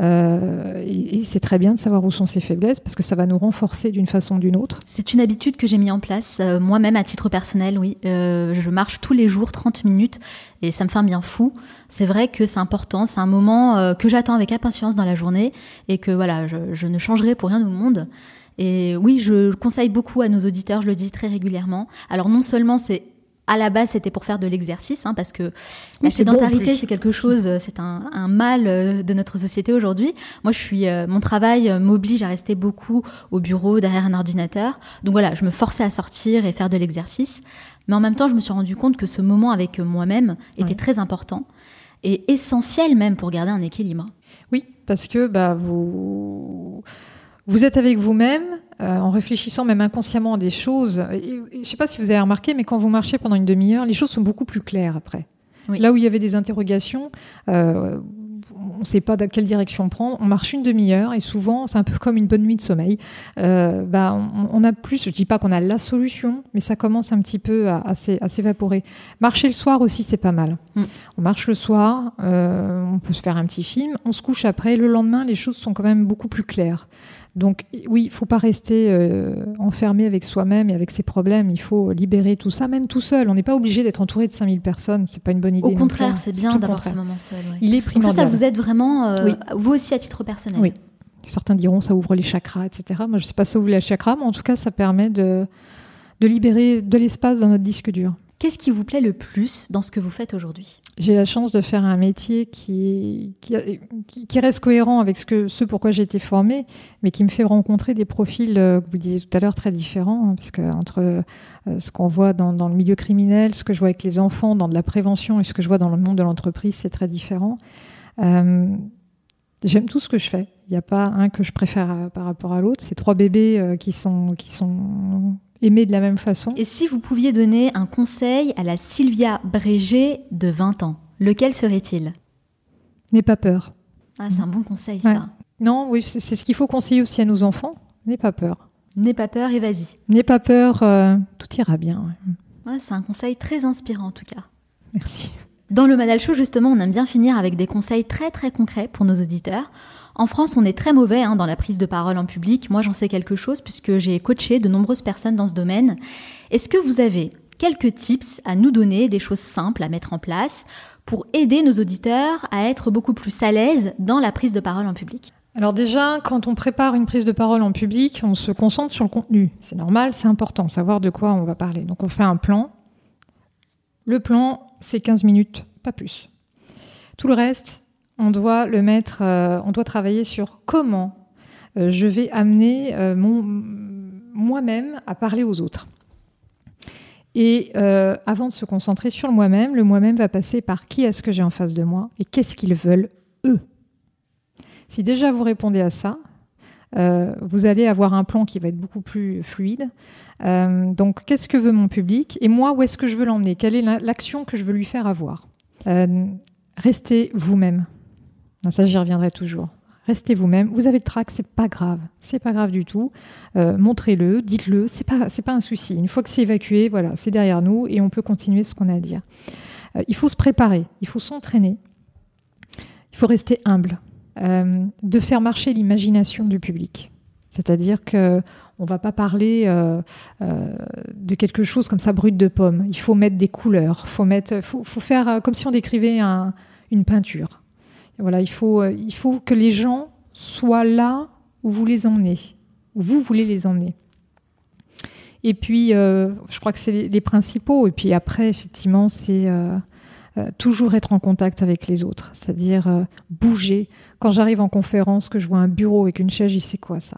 Euh, et c'est très bien de savoir où sont ses faiblesses parce que ça va nous renforcer d'une façon ou d'une autre. C'est une habitude que j'ai mis en place euh, moi-même à titre personnel, oui. Euh, je marche tous les jours 30 minutes et ça me fait un bien fou. C'est vrai que c'est important, c'est un moment que j'attends avec impatience dans la journée et que voilà, je, je ne changerai pour rien au monde. Et oui, je le conseille beaucoup à nos auditeurs, je le dis très régulièrement. Alors non seulement c'est à la base c'était pour faire de l'exercice, hein, parce que la Oui, sédentarité c'est quelque chose, euh, c'est un, un mal euh, de notre société aujourd'hui. Moi je suis, euh, mon travail m'oblige à rester beaucoup au bureau derrière un ordinateur. Donc voilà, je me forçais à sortir et faire de l'exercice. Mais en même temps, je me suis rendu compte que ce moment avec moi-même était très important et essentiel même pour garder un équilibre. Oui, parce que bah, vous, vous êtes avec vous-même euh, en réfléchissant même inconsciemment à des choses. Et- et je ne sais pas si vous avez remarqué, mais quand vous marchez pendant une demi-heure, les choses sont beaucoup plus claires après. Oui. Là où il y avait des interrogations, euh, on ne sait pas dans quelle direction prendre. On marche une demi-heure et souvent, c'est un peu comme une bonne nuit de sommeil. Euh, bah, on, on a plus, je dis pas qu'on a la solution, mais ça commence un petit peu à, à s'é- à s'évaporer. Marcher le soir aussi, c'est pas mal. Mm. On marche le soir, euh, on peut se faire un petit film, on se couche après. Le lendemain, les choses sont quand même beaucoup plus claires. Donc oui, il faut pas rester euh, enfermé avec soi-même et avec ses problèmes. Il faut libérer tout ça, même tout seul. On n'est pas obligé d'être entouré de 5000 personnes. C'est pas une bonne idée. Au contraire, c'est bien d'avoir ce moment seul. ouais. Il est Donc ça, primordial. ça vous aide vraiment, euh, Oui. vous aussi à titre personnel. Oui. Certains diront ça ouvre les chakras, etc. Moi, je sais pas ça ouvre les chakras, mais en tout cas, ça permet de, de libérer de l'espace dans notre disque dur. Qu'est-ce qui vous plaît le plus dans ce que vous faites aujourd'hui? J'ai la chance de faire un métier qui, qui, reste cohérent avec ce, que, ce pourquoi j'ai été formée, mais qui me fait rencontrer des profils, euh, que vous le disiez tout à l'heure, très différents. hein, parce que entre euh, ce qu'on voit dans, le milieu criminel, ce que je vois avec les enfants, dans de la prévention, et ce que je vois dans le monde de l'entreprise, c'est très différent. Euh, J'aime tout ce que je fais. Il n'y a pas un que je préfère par rapport à l'autre. C'est trois bébés qui, sont, qui sont aimés de la même façon. Et si vous pouviez donner un conseil à la Sylvia Brégé de 20 ans, lequel serait-il? N'aie pas peur. Ah, c'est un bon conseil Ouais. ça. Non, oui, c'est ce qu'il faut conseiller aussi à nos enfants. N'aie pas peur. N'aie pas peur et vas-y. N'aie pas peur, euh, tout ira bien. ouais. Ouais, c'est un conseil très inspirant en tout cas. Merci. Dans le Madal Show, justement, on aime bien finir avec des conseils très très concrets pour nos auditeurs. En France, on est très mauvais hein, dans la prise de parole en public. Moi, j'en sais quelque chose puisque j'ai coaché de nombreuses personnes dans ce domaine. Est-ce que vous avez quelques tips à nous donner, des choses simples à mettre en place pour aider nos auditeurs à être beaucoup plus à l'aise dans la prise de parole en public? Alors déjà, quand on prépare une prise de parole en public, on se concentre sur le contenu. C'est normal, c'est important, savoir de quoi on va parler. Donc on fait un plan. Le plan, c'est 15 minutes, pas plus. Tout le reste, on doit le mettre, euh, on doit travailler sur comment euh, je vais amener euh, mon, moi-même à parler aux autres. Et avant de se concentrer sur le moi-même, le moi-même va passer par qui est-ce que j'ai en face de moi et qu'est-ce qu'ils veulent eux. Si déjà vous répondez à ça, vous allez avoir un plan qui va être beaucoup plus fluide. Donc, qu'est-ce que veut mon public Et moi, où est-ce que je veux l'emmener? Quelle est la- l'action que je veux lui faire avoir? Restez vous-même. Non, Ça, j'y reviendrai toujours. Restez vous-même. Vous avez le trac, c'est pas grave. C'est pas grave du tout. Euh, Montrez-le, dites-le. C'est pas, c'est pas un souci. Une fois que c'est évacué, voilà, c'est derrière nous et on peut continuer ce qu'on a à dire. Euh, il faut se préparer. Il faut s'entraîner. Il faut rester humble. euh, de faire marcher l'imagination du public. C'est-à-dire que on va pas parler de quelque chose comme ça brut de pomme. Il faut mettre des couleurs, faut mettre, faut, faut faire comme si on décrivait un- une peinture. Voilà, il faut, euh, il faut que les gens soient là où vous les emmenez, où vous voulez les emmener. Et puis, euh, je crois que c'est les, principaux. Et puis après, effectivement, c'est euh, toujours être en contact avec les autres, c'est-à-dire bouger. Quand j'arrive en conférence, que je vois un bureau avec une chaise, je c'est quoi ça?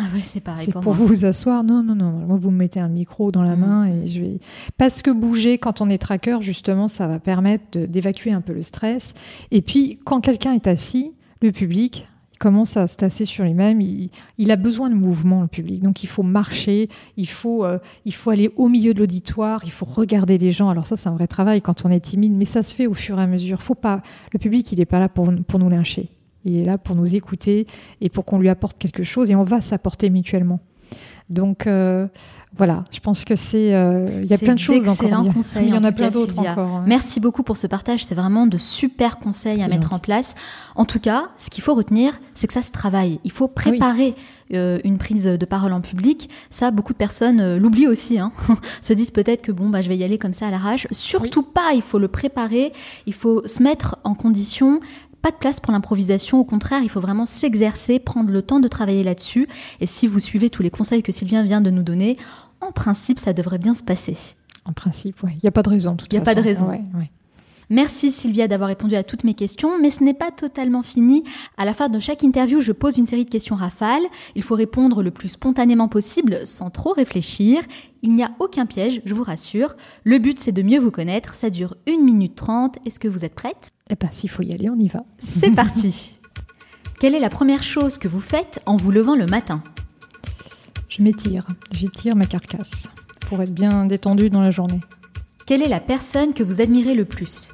Ah ouais, c'est pareil C'est pour, vous asseoir Non, non, non. Moi, vous me mettez un micro dans la Mhm. main et je vais. Parce que bouger, quand on est tracker, justement, ça va permettre d'évacuer un peu le stress. Et puis, quand quelqu'un est assis, le public commence à se tasser sur lui-même. Il, il a besoin de mouvement, le public. Donc, il faut marcher, il faut, euh, il faut aller au milieu de l'auditoire, il faut regarder les gens. Alors, ça, c'est un vrai travail quand on est timide, mais ça se fait au fur et à mesure. Faut pas... Le public, il n'est pas là pour, pour nous lyncher. Il est là pour nous écouter et pour qu'on lui apporte quelque chose et on va s'apporter mutuellement. Donc euh, voilà, je pense que c'est euh, il y a plein de choses encore. conseils, Il y en en a plein d'autres encore. Merci beaucoup pour ce partage, c'est vraiment de super conseils à mettre en place. En tout cas, ce qu'il faut retenir, c'est que ça se travaille. Il faut préparer euh, une prise de parole en public. Ça, beaucoup de personnes l'oublient aussi. hein. se disent peut-être que bon, bah, je vais y aller comme ça à l'arrache. Surtout pas, il faut le préparer, il faut se mettre en condition. Pas de place pour l'improvisation, au contraire, il faut vraiment s'exercer, prendre le temps de travailler là-dessus. Et si vous suivez tous les conseils que Sylvien vient de nous donner, en principe, ça devrait bien se passer. En principe, ouais. il n'y a pas de raison. Il y a pas de raison. Ouais, ouais. Merci Sylvia d'avoir répondu à toutes mes questions, mais ce n'est pas totalement fini. À la fin de chaque interview, je pose une série de questions rafales. Il faut répondre le plus spontanément possible, sans trop réfléchir. Il n'y a aucun piège, je vous rassure. Le but, c'est de mieux vous connaître. Ça dure 1 minute 30. Est-ce que vous êtes prête? Eh ben, s'il faut y aller, on y va. C'est parti Quelle est la première chose que vous faites en vous levant le matin? Je m'étire, j'étire ma carcasse pour être bien détendu dans la journée. Quelle est la personne que vous admirez le plus?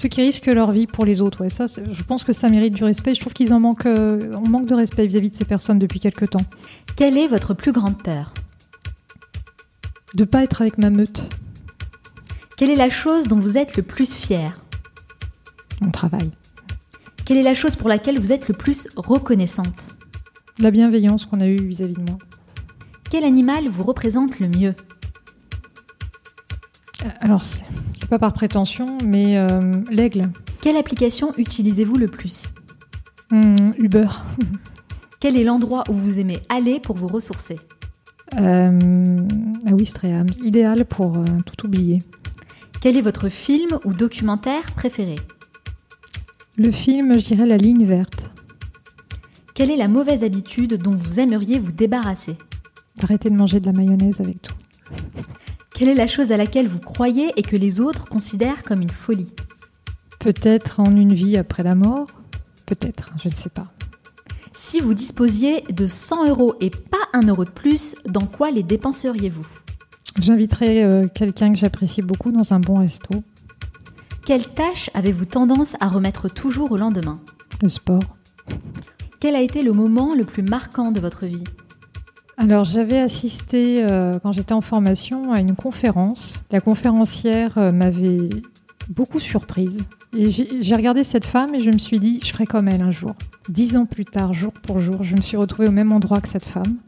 Ceux qui risquent leur vie pour les autres, ouais, ça, je pense que ça mérite du respect. Je trouve qu'ils en manquent, euh, on manque de respect vis-à-vis de ces personnes depuis quelque temps. Quelle est votre plus grande peur? De pas être avec ma meute, Quelle est la chose dont vous êtes le plus fier? Mon travail. Quelle est la chose pour laquelle vous êtes le plus reconnaissante? La bienveillance qu'on a eue vis-à-vis de moi. Quel animal vous représente le mieux? Alors, c'est c'est pas par prétention, mais euh, l'aigle, Quelle application utilisez-vous le plus Hum, Uber, Quel est l'endroit où vous aimez aller pour vous ressourcer euh, ah oui, Stréham, idéal pour euh, tout oublier. Quel est votre film ou documentaire préféré Le film, je dirais La ligne verte. Quelle est la mauvaise habitude dont vous aimeriez vous débarrasser Arrêter de manger de la mayonnaise avec tout. Quelle est la chose à laquelle vous croyez et que les autres considèrent comme une folie Peut-être en une vie après la mort, peut-être, je ne sais pas. Si vous disposiez de 100 euros et pas un euro de plus, dans quoi les dépenseriez-vous? J'inviterai euh, quelqu'un que j'apprécie beaucoup dans un bon resto, Quelle tâche avez-vous tendance à remettre toujours au lendemain? Le sport. Quel a été le moment le plus marquant de votre vie? Alors j'avais assisté euh, quand j'étais en formation à une conférence. La conférencière euh, m'avait beaucoup surprise. Et j'ai regardé cette femme et je me suis dit, je ferai comme elle un jour. Dix ans plus tard, jour pour jour, je me suis retrouvée au même endroit que cette femme,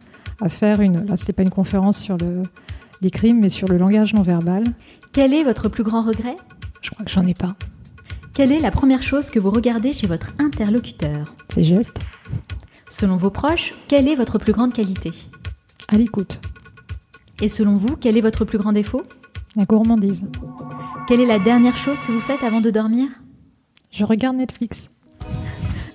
à faire une. Là, c'était pas une conférence sur le, les crimes, mais sur le langage non verbal. Quel est votre plus grand regret? Je crois que j'en ai pas. Quelle est la première chose que vous regardez chez votre interlocuteur? C'est geste. Selon vos proches, quelle est votre plus grande qualité? À l'écoute. Et selon vous, quel est votre plus grand défaut? La gourmandise. Quelle est la dernière chose que vous faites avant de dormir? Je regarde Netflix.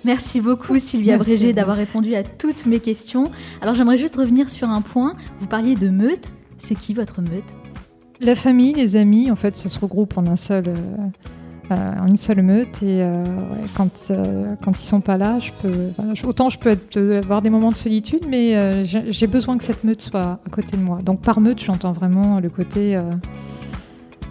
Merci beaucoup Sylvia Brégé d'avoir répondu à toutes mes questions. Alors j'aimerais juste revenir sur un point. Vous parliez de meute. C'est qui votre meute? La famille, les amis, en fait, ça se regroupe en un seul, euh, en une seule meute. Et euh, quand, euh, quand ils sont pas là, je peux, autant je peux être- euh, avoir des moments de solitude, mais euh, j'ai besoin que cette meute soit à côté de moi. Donc par meute, j'entends vraiment le côté, euh,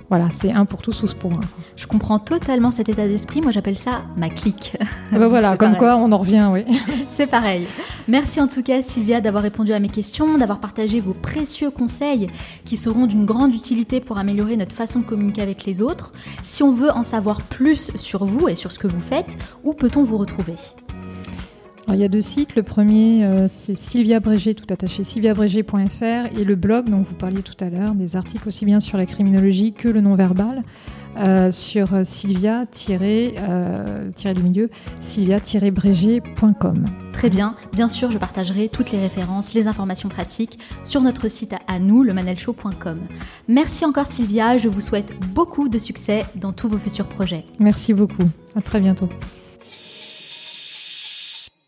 voilà, c'est un pour tous, tous pour un. Je comprends totalement cet état d'esprit. Moi j'appelle ça ma clique. Ah bah voilà, comme pareil. quoi on en revient, oui. C'est pareil. Merci en tout cas Sylvia d'avoir répondu à mes questions, d'avoir partagé vos précieux conseils qui seront d'une grande utilité pour améliorer notre façon de communiquer avec les autres. Si on veut en savoir plus sur vous et sur ce que vous faites, où peut-on vous retrouver? Il y a deux sites. Le premier, euh, c'est Sylvia Brégé, tout attaché, sylviabrégé.fr et le blog dont vous parliez tout à l'heure, des articles aussi bien sur la criminologie que le non-verbal. Euh, sur sylvia euh, du milieu, sylvia-brégé.com. Très bien. Bien sûr, je partagerai toutes les références, les informations pratiques sur notre site à nous, lemanelshow.com. Merci encore Sylvia, je vous souhaite beaucoup de succès dans tous vos futurs projets. Merci beaucoup. À très bientôt.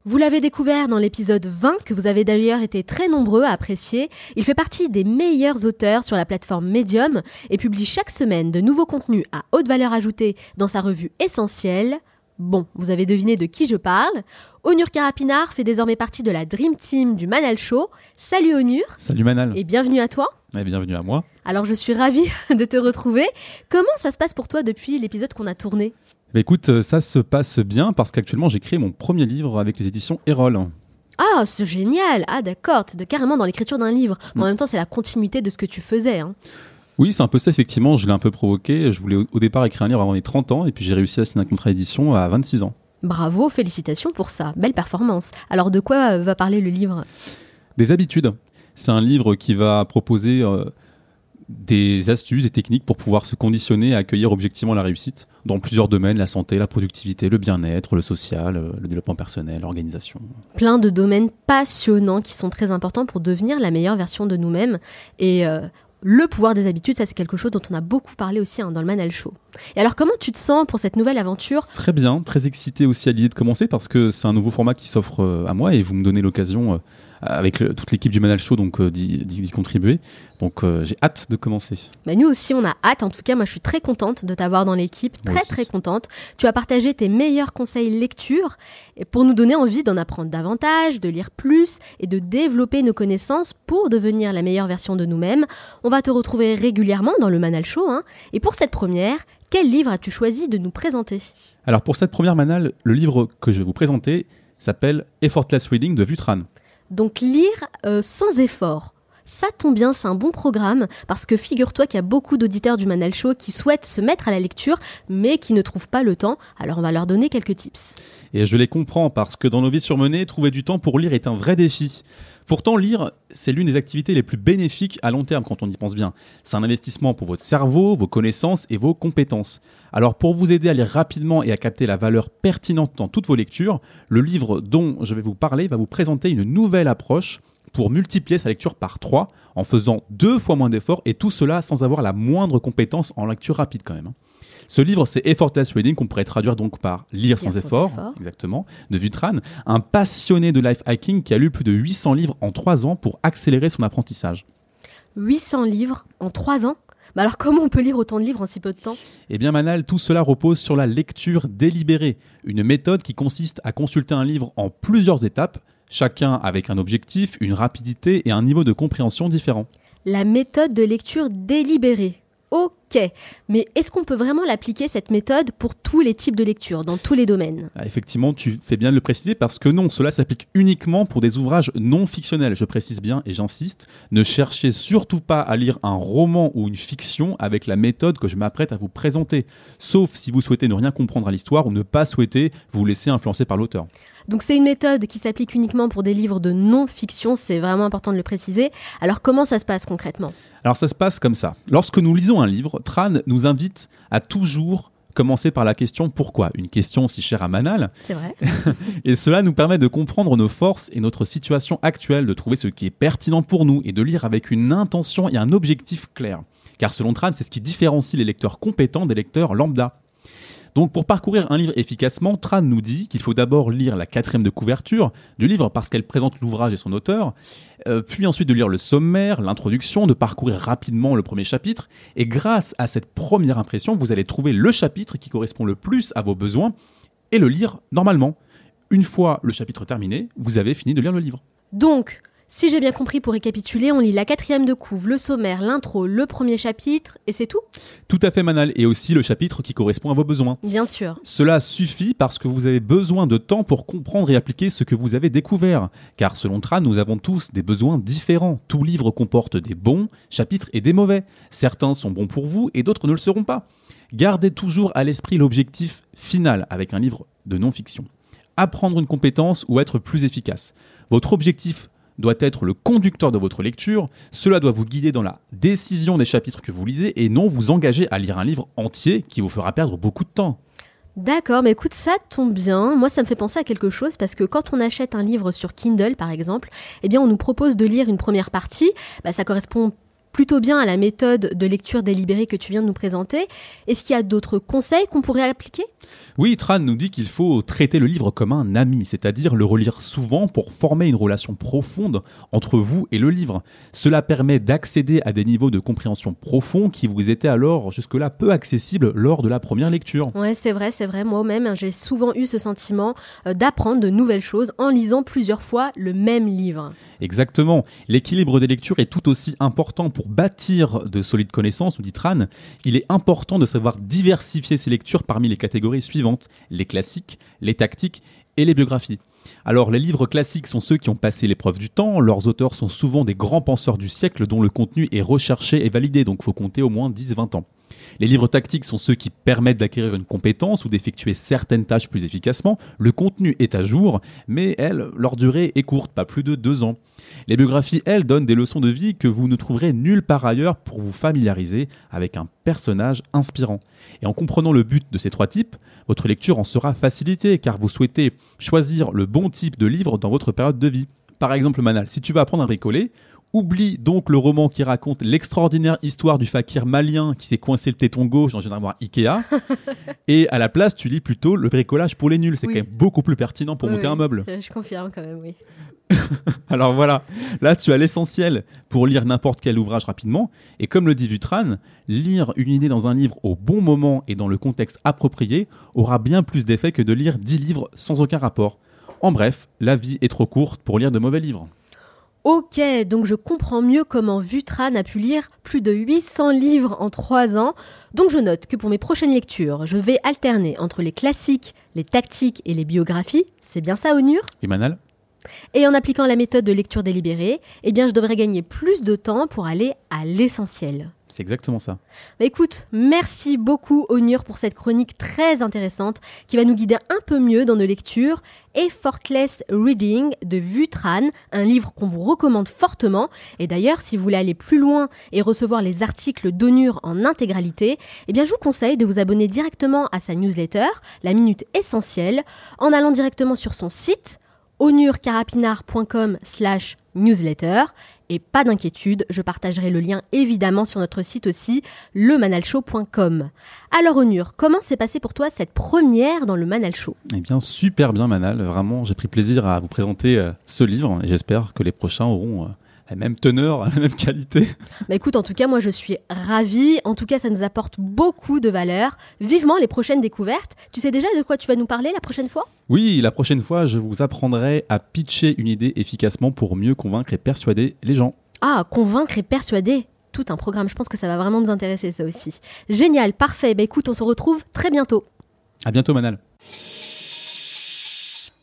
Vous l'avez découvert dans l'épisode 20, que vous avez d'ailleurs été très nombreux à apprécier. Il fait partie des meilleurs auteurs sur la plateforme Medium et publie chaque semaine de nouveaux contenus à haute valeur ajoutée dans sa revue essentielle. Bon, vous avez deviné de qui je parle. Onur Karapinar fait désormais partie de la Dream Team du Manal Show. Salut Onur. Salut Manal. Et bienvenue à toi. Et bienvenue à moi. Alors je suis ravie de te retrouver. Comment ça se passe pour toi depuis l'épisode qu'on a tourné? Bah, écoute, euh, ça se passe bien parce qu'actuellement j'ai créé mon premier livre avec les éditions Erol. Ah, c'est génial Ah d'accord, t'es carrément dans l'écriture d'un livre. en mm. même temps, c'est la continuité de ce que tu faisais. Hein. Oui, c'est un peu ça, effectivement. Je l'ai un peu provoqué. Je voulais au départ écrire un livre avant les 30 ans et puis j'ai réussi à signer un contrat d'édition à 26 ans. Bravo, félicitations pour ça. Belle performance. Alors, de quoi va parler le livre? Des habitudes. C'est un livre qui va proposer euh, des astuces et techniques pour pouvoir se conditionner à accueillir objectivement la réussite dans plusieurs domaines, la santé, la productivité, le bien-être, le social, euh, le développement personnel, l'organisation. Plein de domaines passionnants qui sont très importants pour devenir la meilleure version de nous-mêmes. Et euh, le pouvoir des habitudes, ça c'est quelque chose dont on a beaucoup parlé aussi hein, dans le Manal Show. Et alors comment tu te sens pour cette nouvelle aventure? Très bien, très excité aussi à l'idée de commencer parce que c'est un nouveau format qui s'offre euh, à moi et vous me donnez l'occasion avec toute l'équipe du Manal Show donc d'y contribuer. Donc euh, j'ai hâte de commencer. Bah, nous aussi on a hâte. En tout cas moi je suis très contente de t'avoir dans l'équipe, très très contente. Tu as partagé tes meilleurs conseils lecture pour nous donner envie d'en apprendre davantage, de lire plus et de développer nos connaissances pour devenir la meilleure version de nous-mêmes. On va te retrouver régulièrement dans le Manal Show. Hein. Et pour cette première, quel livre as-tu choisi de nous présenter? Alors pour cette première Manal, le livre que je vais vous présenter s'appelle Effortless Reading de Vutran. Donc lire euh, sans effort. Ça tombe bien, c'est un bon programme parce que figure-toi qu'il y a beaucoup d'auditeurs du Manal Show qui souhaitent se mettre à la lecture mais qui ne trouvent pas le temps. Alors on va leur donner quelques tips. Et je les comprends parce que dans nos vies surmenées, trouver du temps pour lire est un vrai défi. Pourtant, lire, c'est l'une des activités les plus bénéfiques à long terme quand on y pense bien. C'est un investissement pour votre cerveau, vos connaissances et vos compétences. Alors pour vous aider à lire rapidement et à capter la valeur pertinente dans toutes vos lectures, le livre dont je vais vous parler va vous présenter une nouvelle approche pour multiplier sa lecture par 3 en faisant deux fois moins d'efforts et tout cela sans avoir la moindre compétence en lecture rapide quand même. Ce livre, c'est Effortless Reading, qu'on pourrait traduire donc par Lire, sans, effort, exactement, de Vutran, un passionné de life hacking qui a lu plus de 800 livres en 3 ans pour accélérer son apprentissage. 800 livres en 3 ans? Mais alors comment on peut lire autant de livres en si peu de temps? Eh bien Manal, tout cela repose sur la lecture délibérée, une méthode qui consiste à consulter un livre en plusieurs étapes, chacun avec un objectif, une rapidité et un niveau de compréhension différent. La méthode de lecture délibérée. Ok, mais est-ce qu'on peut vraiment l'appliquer cette méthode pour tous les types de lecture, dans tous les domaines? Ah, Effectivement, tu fais bien de le préciser parce que non, cela s'applique uniquement pour des ouvrages non fictionnels. Je précise bien et j'insiste, ne cherchez surtout pas à lire un roman ou une fiction avec la méthode que je m'apprête à vous présenter, sauf si vous souhaitez ne rien comprendre à l'histoire ou ne pas souhaiter vous laisser influencer par l'auteur. Donc c'est une méthode qui s'applique uniquement pour des livres de non-fiction, c'est vraiment important de le préciser. Alors comment ça se passe concrètement? Alors ça se passe comme ça. Lorsque nous lisons un livre, Tran nous invite à toujours commencer par la question pourquoi Une question si chère à Manal. C'est vrai. et cela nous permet de comprendre nos forces et notre situation actuelle, de trouver ce qui est pertinent pour nous et de lire avec une intention et un objectif clair. Car selon Tran, c'est ce qui différencie les lecteurs compétents des lecteurs lambda. Donc pour parcourir un livre efficacement, Tran nous dit qu'il faut d'abord lire la quatrième de couverture du livre parce qu'elle présente l'ouvrage et son auteur, euh, puis ensuite de lire le sommaire, l'introduction, de parcourir rapidement le premier chapitre, et grâce à cette première impression, vous allez trouver le chapitre qui correspond le plus à vos besoins et le lire normalement. Une fois le chapitre terminé, vous avez fini de lire le livre. Donc, si j'ai bien compris, pour récapituler, on lit la quatrième de couve, le sommaire, l'intro, le premier chapitre, et c'est tout? Tout à fait, Manal, et aussi le chapitre qui correspond à vos besoins. Bien sûr. Cela suffit parce que vous avez besoin de temps pour comprendre et appliquer ce que vous avez découvert. Car selon Tran, nous avons tous des besoins différents. Tout livre comporte des bons chapitres et des mauvais. Certains sont bons pour vous et d'autres ne le seront pas. Gardez toujours à l'esprit l'objectif final avec un livre de non-fiction apprendre une compétence ou être plus efficace. Votre objectif doit être le conducteur de votre lecture, cela doit vous guider dans la décision des chapitres que vous lisez et non vous engager à lire un livre entier qui vous fera perdre beaucoup de temps. D'accord, mais écoute, ça tombe bien. Moi, ça me fait penser à quelque chose parce que quand on achète un livre sur Kindle, par exemple, eh bien, on nous propose de lire une première partie. Bah, ça correspond plutôt bien à la méthode de lecture délibérée que tu viens de nous présenter. Est-ce qu'il y a d'autres conseils qu'on pourrait appliquer? Oui, Tran nous dit qu'il faut traiter le livre comme un ami, c'est-à-dire le relire souvent pour former une relation profonde entre vous et le livre. Cela permet d'accéder à des niveaux de compréhension profonds qui vous étaient alors jusque-là peu accessibles lors de la première lecture. Ouais, c'est vrai, c'est vrai. Moi-même, hein, j'ai souvent eu ce sentiment euh, d'apprendre de nouvelles choses en lisant plusieurs fois le même livre. Exactement. L'équilibre des lectures est tout aussi important pour bâtir de solides connaissances, nous dit Tran. Il est important de savoir diversifier ses lectures parmi les catégories suivantes, les classiques, les tactiques et les biographies. Alors les livres classiques sont ceux qui ont passé l'épreuve du temps, leurs auteurs sont souvent des grands penseurs du siècle dont le contenu est recherché et validé, donc faut compter au moins 10-20 ans. Les livres tactiques sont ceux qui permettent d'acquérir une compétence ou d'effectuer certaines tâches plus efficacement. Le contenu est à jour, mais elle, leur durée est courte, pas plus de deux ans. Les biographies, elles, donnent des leçons de vie que vous ne trouverez nulle part ailleurs pour vous familiariser avec un personnage inspirant. Et en comprenant le but de ces trois types, votre lecture en sera facilitée car vous souhaitez choisir le bon type de livre dans votre période de vie. Par exemple, Manal, si tu veux apprendre à bricoler, Oublie donc le roman qui raconte l'extraordinaire histoire du fakir malien qui s'est coincé le téton gauche dans une armoire Ikea. et à la place, tu lis plutôt le bricolage pour les nuls. C'est quand même beaucoup plus pertinent pour monter un meuble. Je confirme quand même, oui. Alors voilà, là tu as l'essentiel pour lire n'importe quel ouvrage rapidement. Et comme le dit Vutran, lire une idée dans un livre au bon moment et dans le contexte approprié aura bien plus d'effet que de lire 10 livres sans aucun rapport. En bref, la vie est trop courte pour lire de mauvais livres. Ok, donc je comprends mieux comment Vutran a pu lire plus de 800 livres en 3 ans. Donc je note que pour mes prochaines lectures, je vais alterner entre les classiques, les tactiques et les biographies. C'est bien ça, Onur? Et Manal et en appliquant la méthode de lecture délibérée, eh bien, je devrais gagner plus de temps pour aller à l'essentiel. C'est exactement ça. Bah, écoute, merci beaucoup Onur pour cette chronique très intéressante qui va nous guider un peu mieux dans nos lectures. Effortless Reading de Vutran, un livre qu'on vous recommande fortement. Et d'ailleurs, si vous voulez aller plus loin et recevoir les articles d'Onur en intégralité, eh bien je vous conseille de vous abonner directement à sa newsletter, La Minute Essentielle, en allant directement sur son site onurcarapinard.com slash newsletter. Et pas d'inquiétude, je partagerai le lien évidemment sur notre site aussi, lemanalshow.com. Alors Onur, comment s'est passé pour toi cette première dans le Manal Show? Eh bien super bien Manal, vraiment j'ai pris plaisir à vous présenter euh, ce livre et j'espère que les prochains auront... Euh, la même teneur, la même qualité. Bah écoute, en tout cas, moi je suis ravie. En tout cas, ça nous apporte beaucoup de valeur. Vivement les prochaines découvertes. Tu sais déjà de quoi tu vas nous parler la prochaine fois? Oui, la prochaine fois, je vous apprendrai à pitcher une idée efficacement pour mieux convaincre et persuader les gens. Ah, convaincre et persuader tout un programme. Je pense que ça va vraiment nous intéresser, ça aussi. Génial, parfait. Bah écoute, on se retrouve très bientôt. À bientôt, Manal.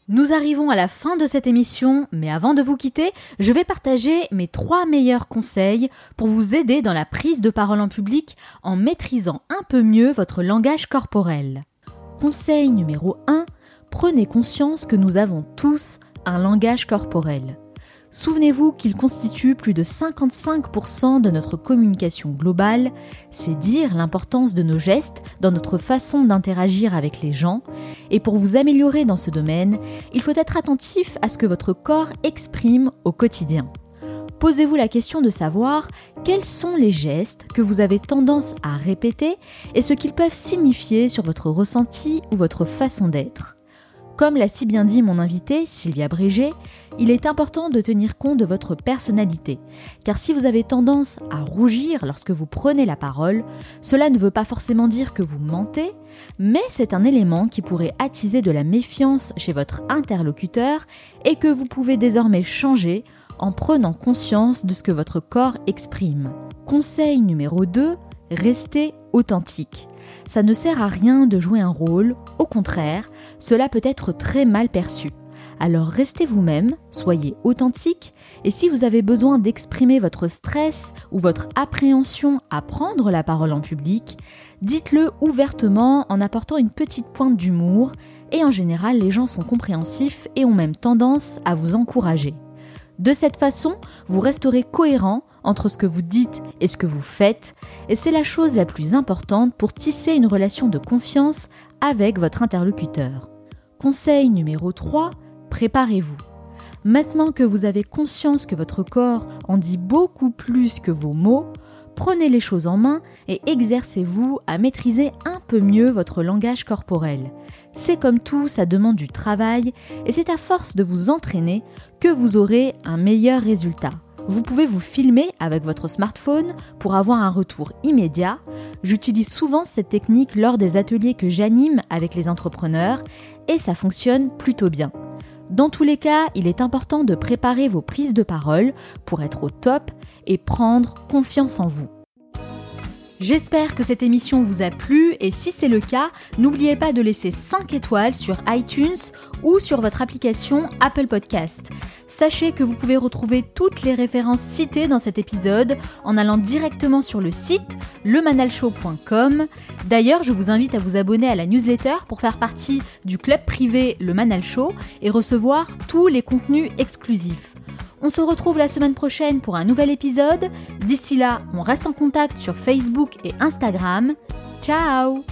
Nous arrivons à la fin de cette émission, mais avant de vous quitter, je vais partager mes trois meilleurs conseils pour vous aider dans la prise de parole en public en maîtrisant un peu mieux votre langage corporel. Conseil numéro 1, prenez conscience que nous avons tous un langage corporel. Souvenez-vous qu'il constitue plus de 55% de notre communication globale, c'est dire l'importance de nos gestes dans notre façon d'interagir avec les gens, et pour vous améliorer dans ce domaine, il faut être attentif à ce que votre corps exprime au quotidien. Posez-vous la question de savoir quels sont les gestes que vous avez tendance à répéter et ce qu'ils peuvent signifier sur votre ressenti ou votre façon d'être. Comme l'a si bien dit mon invité, Sylvia Brégé, il est important de tenir compte de votre personnalité, car si vous avez tendance à rougir lorsque vous prenez la parole, cela ne veut pas forcément dire que vous mentez, mais c'est un élément qui pourrait attiser de la méfiance chez votre interlocuteur et que vous pouvez désormais changer en prenant conscience de ce que votre corps exprime. Conseil numéro 2, restez authentique. Ça ne sert à rien de jouer un rôle, au contraire, cela peut être très mal perçu. Alors restez vous-même, soyez authentique, et si vous avez besoin d'exprimer votre stress ou votre appréhension à prendre la parole en public, dites-le ouvertement en apportant une petite pointe d'humour, et en général les gens sont compréhensifs et ont même tendance à vous encourager. De cette façon, vous resterez cohérent entre ce que vous dites et ce que vous faites, et c'est la chose la plus importante pour tisser une relation de confiance avec votre interlocuteur. Conseil numéro 3, préparez-vous. Maintenant que vous avez conscience que votre corps en dit beaucoup plus que vos mots, prenez les choses en main et exercez-vous à maîtriser un peu mieux votre langage corporel. C'est comme tout, ça demande du travail et c'est à force de vous entraîner que vous aurez un meilleur résultat. Vous pouvez vous filmer avec votre smartphone pour avoir un retour immédiat. J'utilise souvent cette technique lors des ateliers que j'anime avec les entrepreneurs et ça fonctionne plutôt bien. Dans tous les cas, il est important de préparer vos prises de parole pour être au top et prendre confiance en vous. J'espère que cette émission vous a plu et si c'est le cas, n'oubliez pas de laisser 5 étoiles sur iTunes ou sur votre application Apple Podcast. Sachez que vous pouvez retrouver toutes les références citées dans cet épisode en allant directement sur le site lemanalshow.com. D'ailleurs, je vous invite à vous abonner à la newsletter pour faire partie du club privé Le Manal Show et recevoir tous les contenus exclusifs. On se retrouve la semaine prochaine pour un nouvel épisode. D'ici là, on reste en contact sur Facebook et Instagram. Ciao.